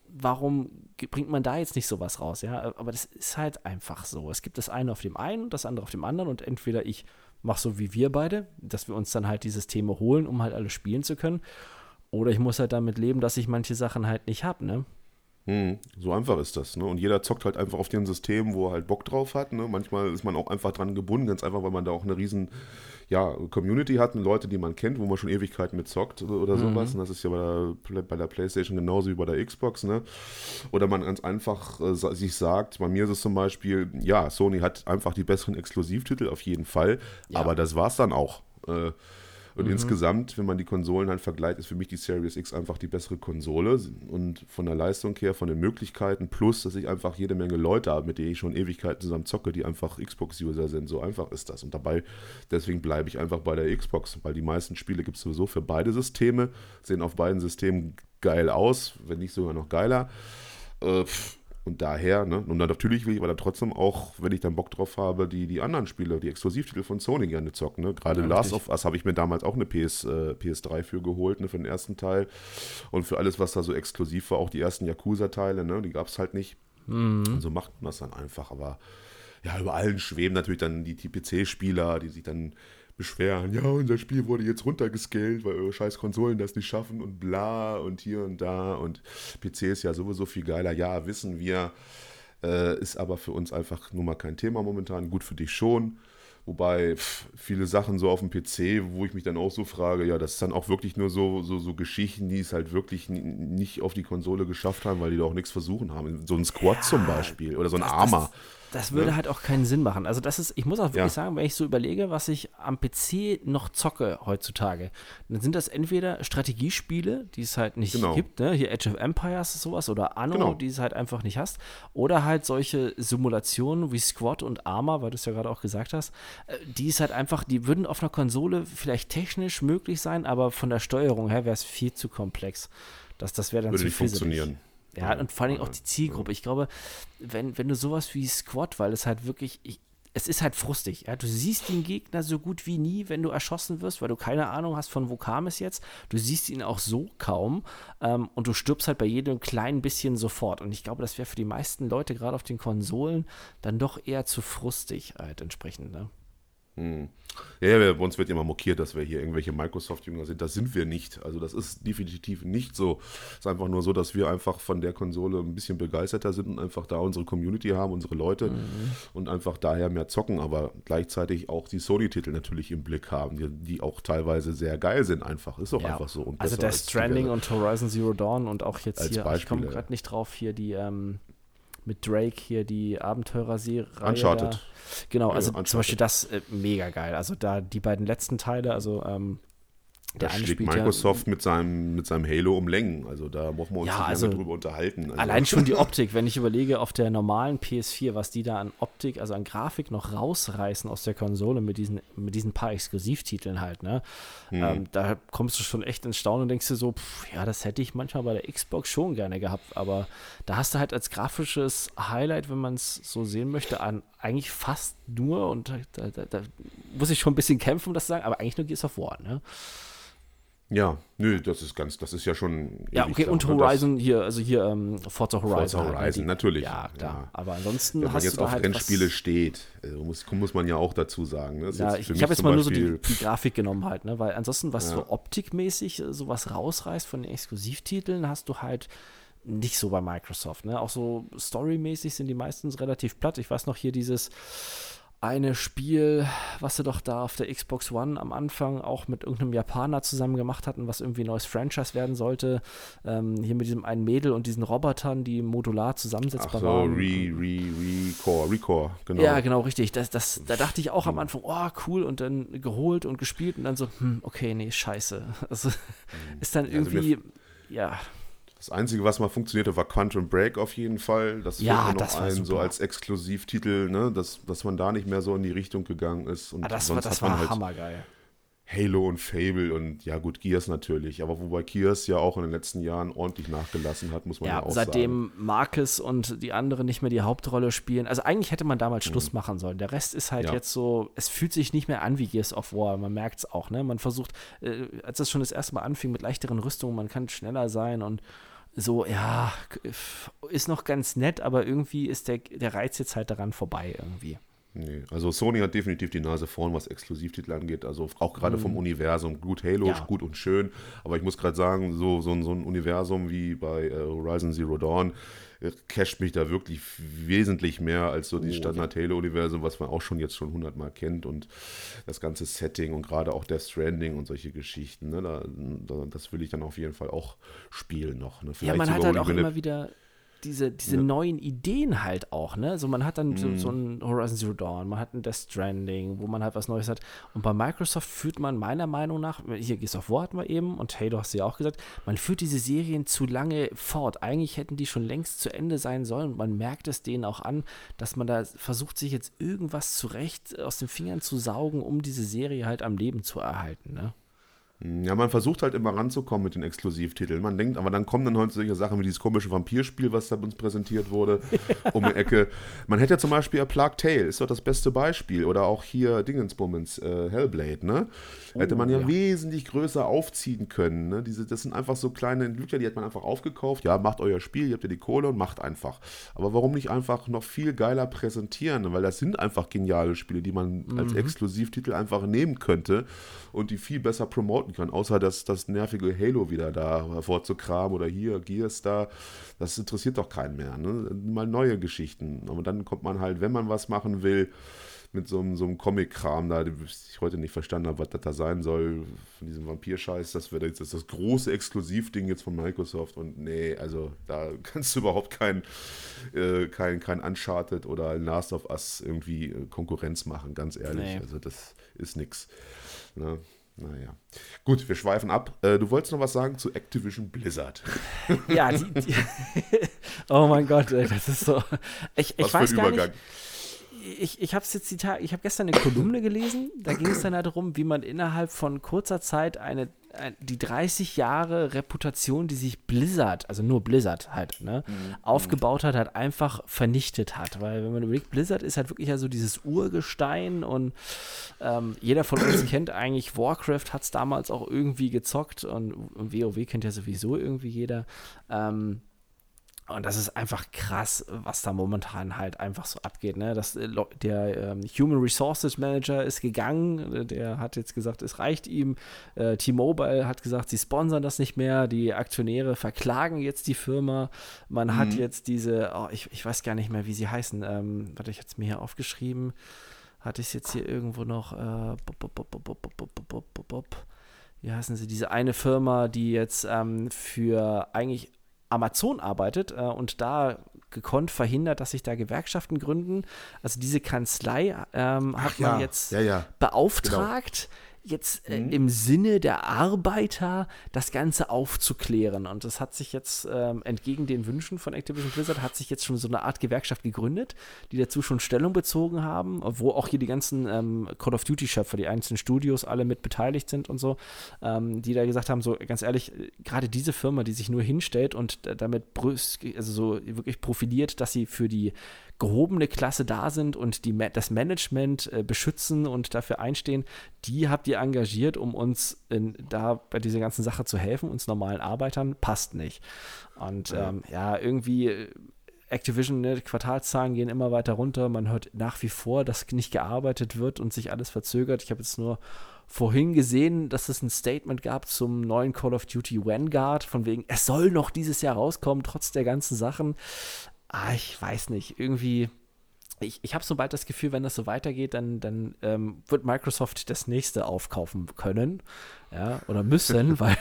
warum bringt man da jetzt nicht sowas raus, ja? Aber das ist halt einfach so. Es gibt das eine auf dem einen und das andere auf dem anderen und entweder ich mach so wie wir beide, dass wir uns dann halt die Systeme holen, um halt alles spielen zu können. Oder ich muss halt damit leben, dass ich manche Sachen halt nicht habe, ne? Hm, so einfach ist das, ne? Und jeder zockt halt einfach auf dem System, wo er halt Bock drauf hat, ne? Manchmal ist man auch einfach dran gebunden, ganz einfach, weil man da auch eine riesen ja, Community hat, Leute, die man kennt, wo man schon Ewigkeiten mit zockt oder mhm. sowas. Und das ist ja bei der, bei der, Playstation genauso wie bei der Xbox, ne? Oder man ganz einfach äh, sich sagt, bei mir ist es zum Beispiel, ja, Sony hat einfach die besseren Exklusivtitel auf jeden Fall, ja. aber das war's dann auch. Äh, und mhm. insgesamt, wenn man die Konsolen halt vergleicht, ist für mich die Series X einfach die bessere Konsole. Und von der Leistung her, von den Möglichkeiten, plus, dass ich einfach jede Menge Leute habe, mit denen ich schon Ewigkeiten zusammen zocke, die einfach Xbox-User sind. So einfach ist das. Und dabei, deswegen bleibe ich einfach bei der Xbox, weil die meisten Spiele gibt es sowieso für beide Systeme, sehen auf beiden Systemen geil aus, wenn nicht sogar noch geiler. Äh, pff und daher, ne, und dann natürlich will ich aber dann trotzdem auch, wenn ich dann Bock drauf habe, die, die anderen Spiele, die Exklusivtitel von Sony gerne zocken. Ne? Gerade ja, Last of Us habe ich mir damals auch eine PS, äh, PS3 für geholt, ne, für den ersten Teil. Und für alles, was da so exklusiv war, auch die ersten Yakuza-Teile, ne, die gab es halt nicht. Mhm. Und so macht man das dann einfach. Aber ja, über allen schweben natürlich dann die TPC-Spieler, die sich dann beschweren, ja, unser Spiel wurde jetzt runtergescaled, weil eure scheiß Konsolen das nicht schaffen und bla und hier und da und PC ist ja sowieso viel geiler. Ja, wissen wir, äh, ist aber für uns einfach nur mal kein Thema momentan. Gut für dich schon. Wobei pff, viele Sachen so auf dem PC, wo ich mich dann auch so frage, ja, das ist dann auch wirklich nur so, so, so Geschichten, die es halt wirklich nicht auf die Konsole geschafft haben, weil die da auch nichts versuchen haben. So ein Squad ja, zum Beispiel oder so ein das, Armor. Das, das würde ne? halt auch keinen Sinn machen. Also das ist, ich muss auch wirklich Ja. sagen, wenn ich so überlege, was ich am PC noch zocke heutzutage, dann sind das entweder Strategiespiele, die es halt nicht Genau. gibt, ne? hier Age of Empires sowas oder Anno, Genau. die es halt einfach nicht hast, oder halt solche Simulationen wie Squad und Arma, weil du es ja gerade auch gesagt hast, äh, die ist halt einfach, die würden auf einer Konsole vielleicht technisch möglich sein, aber von der Steuerung her wäre es viel zu komplex. Das, das wäre dann Würde zu nicht funktionieren. Ja, Ja, und vor allem auch die Zielgruppe. Ich glaube, wenn, wenn du sowas wie Squad, weil es halt wirklich, ich, es ist halt frustig. Ja? Du siehst den Gegner so gut wie nie, wenn du erschossen wirst, weil du keine Ahnung hast, von wo kam es jetzt. Du siehst ihn auch so kaum ähm, und du stirbst halt bei jedem kleinen bisschen sofort. Und ich glaube, das wäre für die meisten Leute, gerade auf den Konsolen, dann doch eher zu frustig halt entsprechend. Ne? Ja, ja, bei uns wird immer mokiert, dass wir hier irgendwelche Microsoft-Jünger sind. Das sind wir nicht. Also das ist definitiv nicht so. Es ist einfach nur so, dass wir einfach von der Konsole ein bisschen begeisterter sind und einfach da unsere Community haben, unsere Leute und einfach daher mehr zocken, aber gleichzeitig auch die Sony-Titel natürlich im Blick haben, die, die auch teilweise sehr geil sind einfach. Ist auch Ja. einfach so. Also als Stranding und Horizon Zero Dawn und auch jetzt Als hier, ich komme Beispiele, gerade nicht drauf, hier die ähm, mit Drake hier die Abenteurer-Serie. Uncharted. Da. Genau, Ja, also Uncharted. zum Beispiel das äh, mega geil. Also da die beiden letzten Teile, also ähm, Da schlägt Microsoft mit, seinem, mit seinem Halo um Längen. Also da brauchen wir uns Ja, nicht also drüber unterhalten. Also, allein schon die Optik, wenn ich überlege, auf der normalen PS4, was die da an Optik, also an Grafik noch rausreißen aus der Konsole mit diesen, mit diesen paar Exklusivtiteln halt, ne? Hm. Ähm, da kommst du schon echt ins Staunen und denkst dir so, pff, ja, das hätte ich manchmal bei der Xbox schon gerne gehabt, aber da hast du halt als grafisches Highlight, wenn man es so sehen möchte, an eigentlich fast nur, und da, da, da muss ich schon ein bisschen kämpfen, um das zu sagen, aber eigentlich nur Gears of War, ne? Ja, nö, das ist ganz, das ist ja schon. Ja, okay, und ne? Horizon hier, also hier ähm, Forza Horizon. Forza halt, ne, Horizon, die- natürlich, Ja, klar. ja. Aber ansonsten Wenn man hast jetzt du auf halt Rennspiele steht, äh, muss, muss man ja auch dazu sagen. Ne? Das Ja, ich, ich habe jetzt mal nur so die, Beispiel- die Grafik genommen halt, ne? Weil ansonsten, was Ja. so optikmäßig äh, sowas rausreißt von den Exklusivtiteln, hast du halt nicht so bei Microsoft, ne? Auch so storymäßig sind die meistens relativ platt. Ich weiß noch hier dieses eine Spiel, was sie doch da auf der Xbox One am Anfang auch mit irgendeinem Japaner zusammen gemacht hatten, was irgendwie ein neues Franchise werden sollte. Ähm, hier mit diesem einen Mädel und diesen Robotern, die modular Ach zusammensetzbar so, waren. Re, Re, Recore, Recore, genau. Ja, genau, richtig. Das, das, da dachte ich auch am Anfang, oh, cool, und dann geholt und gespielt und dann so, hm, okay, nee, scheiße. Also ist dann Also irgendwie, ja, Das Einzige, was mal funktionierte, war Quantum Break auf jeden Fall. Das Ja, mir das noch war ein, so super. als Exklusivtitel, ne? dass, dass man da nicht mehr so in die Richtung gegangen ist. Und ah, das, war, sonst das hat man war halt hammergeil. Halo und Fable und ja gut, Gears natürlich. Aber wobei Gears ja auch in den letzten Jahren ordentlich nachgelassen hat, muss man ja, Ja, auch sagen. seitdem Marcus und die anderen nicht mehr die Hauptrolle spielen. Also eigentlich hätte man damals Schluss machen sollen. Der Rest ist halt Mhm. Ja. jetzt so, es fühlt sich nicht mehr an wie Gears of War. Man merkt es auch, ne? Man versucht, äh, als das schon das erste Mal anfing mit leichteren Rüstungen, man kann schneller sein und so, ja, ist noch ganz nett, aber irgendwie ist der, der Reiz jetzt halt daran vorbei irgendwie. Nee, also Sony hat definitiv die Nase vorn, was Exklusivtitel angeht. Also auch gerade vom Universum. Gut, Halo, Mhm. Ja. gut und schön. Aber ich muss gerade sagen, so, so, ein- so ein Universum wie bei äh, Horizon Zero Dawn casht mich da wirklich wesentlich mehr als so Oh, die Standard-Halo-Universum, was man auch schon jetzt schon hundertmal kennt. Und das ganze Setting und gerade auch Death Stranding und solche Geschichten. Ne, da, da, das will ich dann auf jeden Fall auch spielen noch. Ne? Ja, Vielleicht man hat halt auch immer wieder diese, diese Ja. neuen Ideen halt auch, ne? So man hat dann so, Mhm. so ein Horizon Zero Dawn, man hat ein Death Stranding, wo man halt was Neues hat. Und bei Microsoft führt man meiner Meinung nach, hier Gears of War hatten wir eben und Halo hast du ja auch gesagt, man führt diese Serien zu lange fort. Eigentlich hätten die schon längst zu Ende sein sollen. Man merkt es denen auch an, dass man da versucht, sich jetzt irgendwas zurecht aus den Fingern zu saugen, um diese Serie halt am Leben zu erhalten, ne? Ja, man versucht halt immer ranzukommen mit den Exklusivtiteln. Man denkt, aber dann kommen dann heute solche Sachen wie dieses komische Vampirspiel, was da uns präsentiert wurde, um die Ecke. Man hätte ja zum Beispiel A Plague Tale, ist doch das beste Beispiel. Oder auch hier Dingensbummens, äh, Hellblade, ne? hätte man ja, ja. wesentlich größer aufziehen können. Ne? Diese, das sind einfach so kleine Entwickler, die hat man einfach aufgekauft. Ja, macht euer Spiel, ihr habt ja die Kohle und macht einfach. Aber warum nicht einfach noch viel geiler präsentieren? Weil das sind einfach geniale Spiele, die man als Exklusivtitel einfach nehmen könnte und die viel besser promoten kann. Außer dass das nervige Halo wieder da hervorzukramen oder hier Gears da. Das interessiert doch keinen mehr. Ne? Mal neue Geschichten. Aber dann kommt man halt, wenn man was machen will, mit so einem, so einem Comic-Kram da, den ich heute nicht verstanden habe, was das da sein soll, von diesem Vampir-Scheiß. Das wäre jetzt das, das große Exklusivding jetzt von Microsoft. Und nee, also da kannst du überhaupt kein, äh, kein, kein Uncharted oder Last of Us irgendwie äh, Konkurrenz machen, ganz ehrlich. Nee. Also das ist nix. Ne? Naja. Gut, wir schweifen ab. Äh, du wolltest noch was sagen zu Activision Blizzard. Ja, die, die oh mein Gott, das ist so. Ich, ich was weiß gar Übergang. nicht ich, ich habe jetzt die Tage, ich habe gestern eine Kolumne gelesen, da ging es dann halt darum, wie man innerhalb von kurzer Zeit eine, ein, die 30 Jahre Reputation, die sich Blizzard, also nur Blizzard halt, ne, mhm. aufgebaut hat, halt einfach vernichtet hat. Weil wenn man überlegt, Blizzard ist halt wirklich ja so dieses Urgestein und ähm, jeder von uns kennt eigentlich Warcraft, hat es damals auch irgendwie gezockt und, und WoW kennt ja sowieso irgendwie jeder. Ähm, und das ist einfach krass, was da momentan halt einfach so abgeht. Ne? Das, äh, der ähm, Human Resources Manager ist gegangen, der hat jetzt gesagt, es reicht ihm. Äh, T-Mobile hat gesagt, sie sponsern das nicht mehr. Die Aktionäre verklagen jetzt die Firma. Man mhm. hat jetzt diese, oh, ich, ich weiß gar nicht mehr, wie sie heißen. Ähm, warte, ich hatte es mir hier aufgeschrieben. Hatte ich es jetzt hier irgendwo noch? Äh, wie heißen sie? Diese eine Firma, die jetzt ähm, für eigentlich Amazon arbeitet äh, und da gekonnt verhindert, dass sich da Gewerkschaften gründen. Also diese Kanzlei ähm, hat man jetzt ja, ja. beauftragt, genau jetzt äh, mhm. im Sinne der Arbeiter das Ganze aufzuklären. Und das hat sich jetzt ähm, entgegen den Wünschen von Activision Blizzard hat sich jetzt schon so eine Art Gewerkschaft gegründet, die dazu schon Stellung bezogen haben, wo auch hier die ganzen ähm, Call of Duty Schöpfer, die einzelnen Studios alle mit beteiligt sind und so, ähm, die da gesagt haben, so ganz ehrlich, gerade diese Firma, die sich nur hinstellt und damit brüst, also so wirklich profiliert, dass sie für die gehobene Klasse da sind und die, das Management äh, beschützen und dafür einstehen, die habt ihr engagiert, um uns in, da bei dieser ganzen Sache zu helfen, uns normalen Arbeitern, passt nicht. Und ja, ähm, ja irgendwie. Äh, Activision, ne, Quartalszahlen gehen immer weiter runter. Man hört nach wie vor, dass nicht gearbeitet wird und sich alles verzögert. Ich habe jetzt nur vorhin gesehen, dass es ein Statement gab zum neuen Call of Duty Vanguard, von wegen, es soll noch dieses Jahr rauskommen, trotz der ganzen Sachen ah, ich weiß nicht, irgendwie, ich, ich habe sobald das Gefühl, wenn das so weitergeht, dann, dann ähm, wird Microsoft das nächste aufkaufen können ja, oder müssen, weil.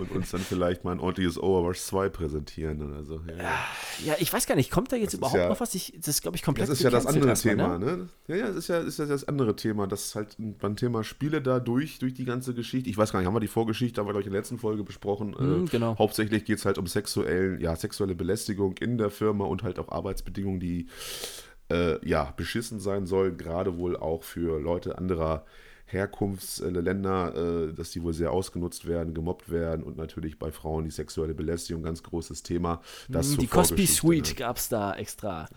und uns dann vielleicht mal ein ordentliches Overwatch 2 präsentieren oder so. Ja, ja. ja ich weiß gar nicht, kommt da jetzt das überhaupt ja, noch was? Ich, das ist, glaube ich, komplett Das ist ja das andere Thema, ne? ne? Ja, ja, das ist ja, ist ja das andere Thema, das halt beim Thema Spiele da durch, durch die ganze Geschichte. Ich weiß gar nicht, haben wir die Vorgeschichte, haben wir, glaube ich, in der letzten Folge besprochen. Mhm, äh, genau. Hauptsächlich geht es halt um sexuellen, ja, sexuelle Belästigung in der Firma und halt auch Arbeitsbedingungen, die äh, ja, beschissen sein sollen, gerade wohl auch für Leute anderer Herkunftsländer, äh, dass die wohl sehr ausgenutzt werden, gemobbt werden und natürlich bei Frauen die sexuelle Belästigung, ganz großes Thema. Das mm, die Cosby Suite ne? gab es da extra.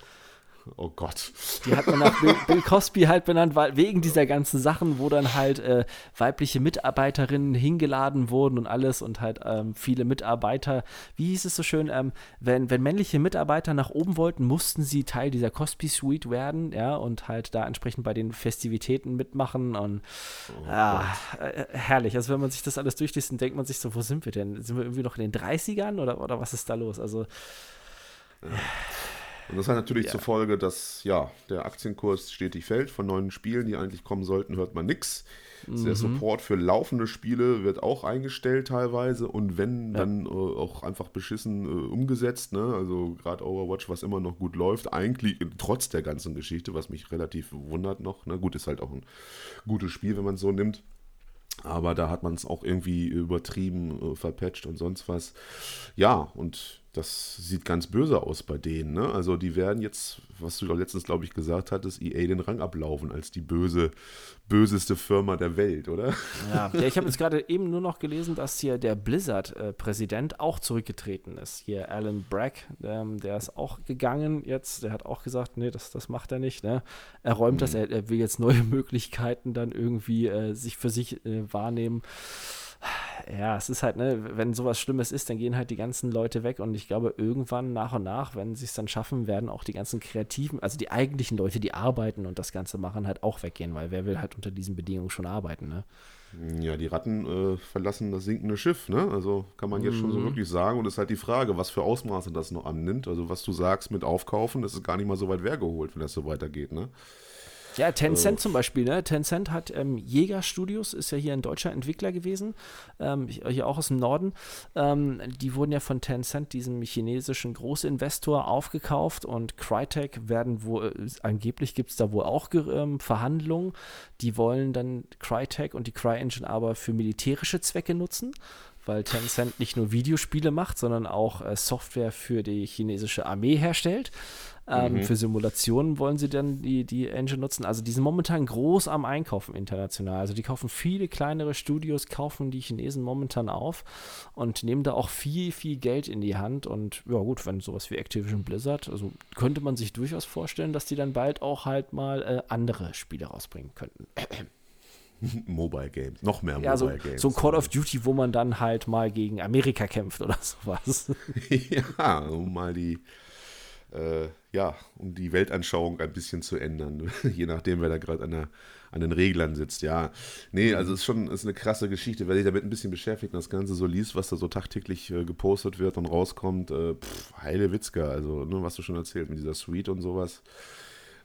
Oh Gott. Die hat man nach Bill, Bill, Cosby halt benannt, weil wegen dieser ganzen Sachen, wo dann halt äh, weibliche Mitarbeiterinnen hingeladen wurden und alles und halt ähm, viele Mitarbeiter, wie hieß es so schön, ähm, wenn, wenn männliche Mitarbeiter nach oben wollten, mussten sie Teil dieser Cosby Suite werden, ja, und halt da entsprechend bei den Festivitäten mitmachen und oh ja, äh, herrlich. Also wenn man sich das alles durchliest, dann denkt man sich so, wo sind wir denn? Sind wir irgendwie noch in den 30ern oder, oder was ist da los? Also ja. Und das hat natürlich ja. zur Folge, dass ja, der Aktienkurs stetig fällt. Von neuen Spielen, die eigentlich kommen sollten, hört man nichts. Mhm. Der Support für laufende Spiele wird auch eingestellt teilweise und wenn, ja. dann äh, auch einfach beschissen äh, umgesetzt. Ne? Also gerade Overwatch, was immer noch gut läuft, eigentlich trotz der ganzen Geschichte, was mich relativ wundert noch. Ne? Gut, ist halt auch ein gutes Spiel, wenn man es so nimmt. Aber da hat man es auch irgendwie übertrieben, äh, verpatcht und sonst was. Ja, und das sieht ganz böse aus bei denen. Ne? Also die werden jetzt, was du letztens, glaube ich, gesagt hattest, EA den Rang ablaufen als die böse, böseste Firma der Welt, oder? Ja, ja ich habe jetzt gerade eben nur noch gelesen, dass hier der Blizzard-Präsident auch zurückgetreten ist. Hier Alan Bragg, ähm, der ist auch gegangen jetzt. Der hat auch gesagt, nee, das, das macht er nicht. Ne? Er räumt mhm. das, er, er, will jetzt neue Möglichkeiten dann irgendwie äh, sich für sich äh, wahrnehmen ja, es ist halt, ne, wenn sowas Schlimmes ist, dann gehen halt die ganzen Leute weg und ich glaube, irgendwann nach und nach, wenn sie es dann schaffen, werden auch die ganzen Kreativen, also die eigentlichen Leute, die arbeiten und das Ganze machen, halt auch weggehen, weil wer will halt unter diesen Bedingungen schon arbeiten, ne? Ja, die Ratten äh, verlassen das sinkende Schiff, ne? Also kann man jetzt mhm. schon so mhm. wirklich sagen. Und es ist halt die Frage, was für Ausmaße das noch annimmt. Also was du sagst mit Aufkaufen, das ist gar nicht mal so weit hergeholt, wenn das so weitergeht, ne? Ja, Tencent äh, zum Beispiel, ne? Tencent hat ähm, Jäger Studios, ist ja hier ein deutscher Entwickler gewesen, ähm, hier auch aus dem Norden. Ähm, die wurden ja von Tencent, diesem chinesischen Großinvestor, aufgekauft und Crytek werden wohl, äh, angeblich gibt es da wohl auch ähm, Verhandlungen. Die wollen dann Crytek und die CryEngine aber für militärische Zwecke nutzen weil Tencent nicht nur Videospiele macht, sondern auch äh, Software für die chinesische Armee herstellt. Ähm, mhm. Für Simulationen wollen sie dann die, die Engine nutzen. Also die sind momentan groß am Einkaufen international. Also die kaufen viele kleinere Studios, kaufen die Chinesen momentan auf und nehmen da auch viel, viel Geld in die Hand. Und ja gut, wenn sowas wie Activision Blizzard, also könnte man sich durchaus vorstellen, dass die dann bald auch halt mal äh, andere Spiele rausbringen könnten. Mobile Games, noch mehr ja, Mobile so, Games. So ein Call of Duty, wo man dann halt mal gegen Amerika kämpft oder sowas. ja, um mal die äh, ja, um die Weltanschauung ein bisschen zu ändern, je nachdem, wer da gerade an, an den Reglern sitzt. Ja, nee, mhm. also es ist schon ist eine krasse Geschichte. Wer sich damit ein bisschen beschäftigt und das Ganze so liest, was da so tagtäglich äh, gepostet wird und rauskommt, äh, pff, heile Witzka, also ne, was du schon erzählt mit dieser Suite und sowas.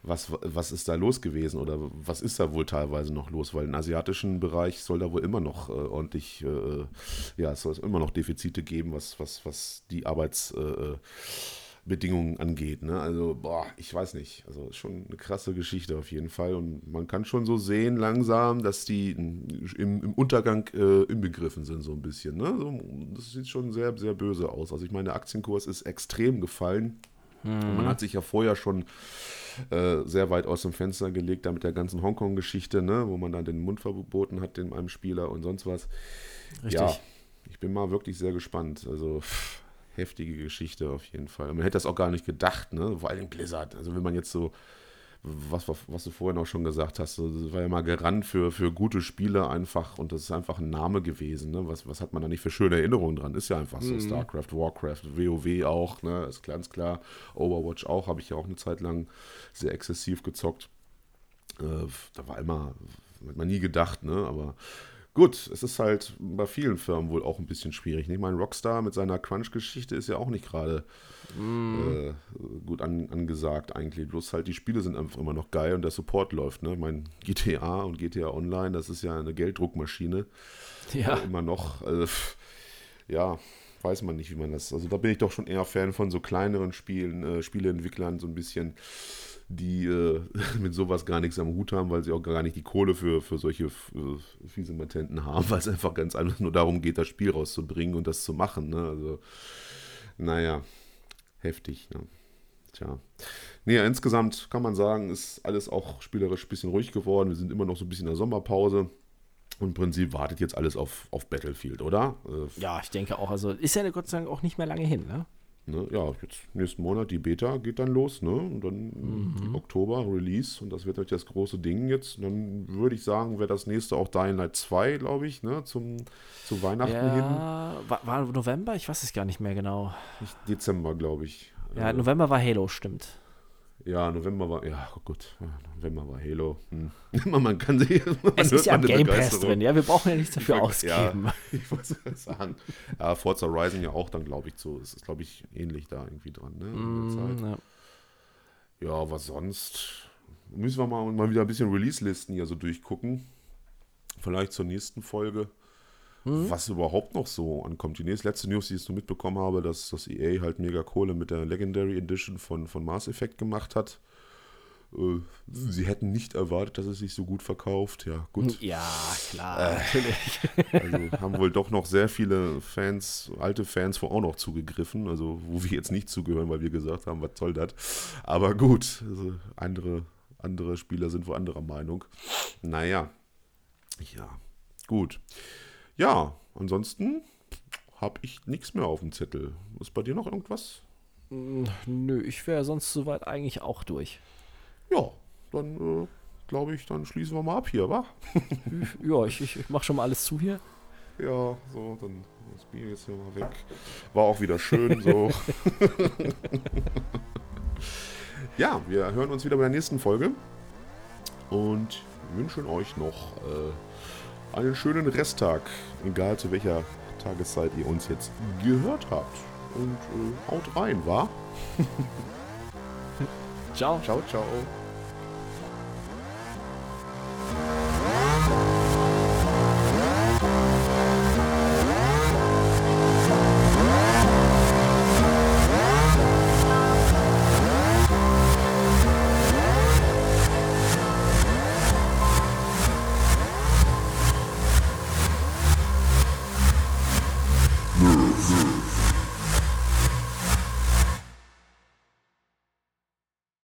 Was, was ist da los gewesen oder was ist da wohl teilweise noch los? Weil im asiatischen Bereich soll da wohl immer noch äh, ordentlich, äh, ja, es soll immer noch Defizite geben, was, was, was die Arbeits- äh, Bedingungen angeht. Ne? Also, boah, ich weiß nicht. Also schon eine krasse Geschichte auf jeden Fall. Und man kann schon so sehen, langsam, dass die im, im Untergang äh, inbegriffen sind, so ein bisschen. Ne? So, das sieht schon sehr, sehr böse aus. Also ich meine, der Aktienkurs ist extrem gefallen. Mhm. Man hat sich ja vorher schon äh, sehr weit aus dem Fenster gelegt, da mit der ganzen Hongkong-Geschichte, ne? wo man dann den Mund verboten hat, dem einem Spieler und sonst was. Richtig. Ja, ich bin mal wirklich sehr gespannt. Also heftige Geschichte auf jeden Fall. Man hätte das auch gar nicht gedacht, ne? Vor allem Blizzard. Also wenn man jetzt so, was, was du vorhin auch schon gesagt hast, das war ja mal gerannt für, für gute Spiele einfach und das ist einfach ein Name gewesen. Ne? Was, was hat man da nicht für schöne Erinnerungen dran? Ist ja einfach so. Mhm. StarCraft, Warcraft, WoW auch, ne? Ist ganz klar. Overwatch auch, habe ich ja auch eine Zeit lang sehr exzessiv gezockt. Äh, da war immer, hat man nie gedacht, ne? Aber Gut, es ist halt bei vielen Firmen wohl auch ein bisschen schwierig. Ich meine, Rockstar mit seiner Crunch-Geschichte ist ja auch nicht gerade mm. äh, gut an, angesagt eigentlich. Bloß halt die Spiele sind einfach immer noch geil und der Support läuft. Ne? Ich meine, GTA und GTA Online, das ist ja eine Gelddruckmaschine. Ja. Äh, immer noch. Also, ja, weiß man nicht, wie man das. Also da bin ich doch schon eher Fan von so kleineren Spielen, äh, Spieleentwicklern, so ein bisschen die äh, mit sowas gar nichts am Hut haben, weil sie auch gar nicht die Kohle für, für solche äh, fiese Matenten haben, weil es einfach ganz einfach nur darum geht, das Spiel rauszubringen und das zu machen. Ne? Also, naja, heftig. Ne? Tja. Nee, insgesamt kann man sagen, ist alles auch spielerisch ein bisschen ruhig geworden. Wir sind immer noch so ein bisschen in der Sommerpause. Und im Prinzip wartet jetzt alles auf, auf Battlefield, oder? Äh, ja, ich denke auch. Also ist ja Gott sei Dank auch nicht mehr lange hin, ne? Ne, ja, jetzt nächsten Monat die Beta geht dann los, ne? Und dann mhm. Oktober Release und das wird euch das große Ding jetzt. Und dann würde ich sagen, wäre das nächste auch Dying Light 2, glaube ich, ne? Zum, zu Weihnachten ja, hin. War, war November? Ich weiß es gar nicht mehr genau. Dezember, glaube ich. Ja, November war Halo, stimmt. Ja, November war, ja, oh gut, November war Halo. Hm. man kann sich. Man es ist ja im Game Pass drin, ja, wir brauchen ja nichts dafür ausgeben. Ja, ich muss sagen. Ja, Forza Rising ja auch dann, glaube ich, so. Es ist, glaube ich, ähnlich da irgendwie dran, ne? Mm, ja. ja, was sonst? Müssen wir mal, mal wieder ein bisschen Release-Listen hier so durchgucken. Vielleicht zur nächsten Folge. Mhm. Was überhaupt noch so ankommt. Die nächste, letzte News, die ich so mitbekommen habe, dass das EA halt mega Kohle mit der Legendary Edition von, von Mass Effect gemacht hat. Äh, sie hätten nicht erwartet, dass es sich so gut verkauft. Ja, gut. Ja, klar, äh, natürlich. Also haben wohl doch noch sehr viele Fans, alte Fans, vor auch noch zugegriffen. Also, wo wir jetzt nicht zugehören, weil wir gesagt haben, was soll das? Aber gut, also andere, andere Spieler sind wohl anderer Meinung. Naja, ja, gut. Ja, ansonsten habe ich nichts mehr auf dem Zettel. Ist bei dir noch irgendwas? Nö, ich wäre sonst soweit eigentlich auch durch. Ja, dann äh, glaube ich, dann schließen wir mal ab hier, wa? ja, ich, ich, ich mache schon mal alles zu hier. Ja, so, dann das Bier jetzt hier mal weg. War auch wieder schön so. ja, wir hören uns wieder bei der nächsten Folge und wünschen euch noch äh, einen schönen Resttag, egal zu welcher Tageszeit ihr uns jetzt gehört habt. Und äh, haut rein, wa? ciao. Ciao, ciao.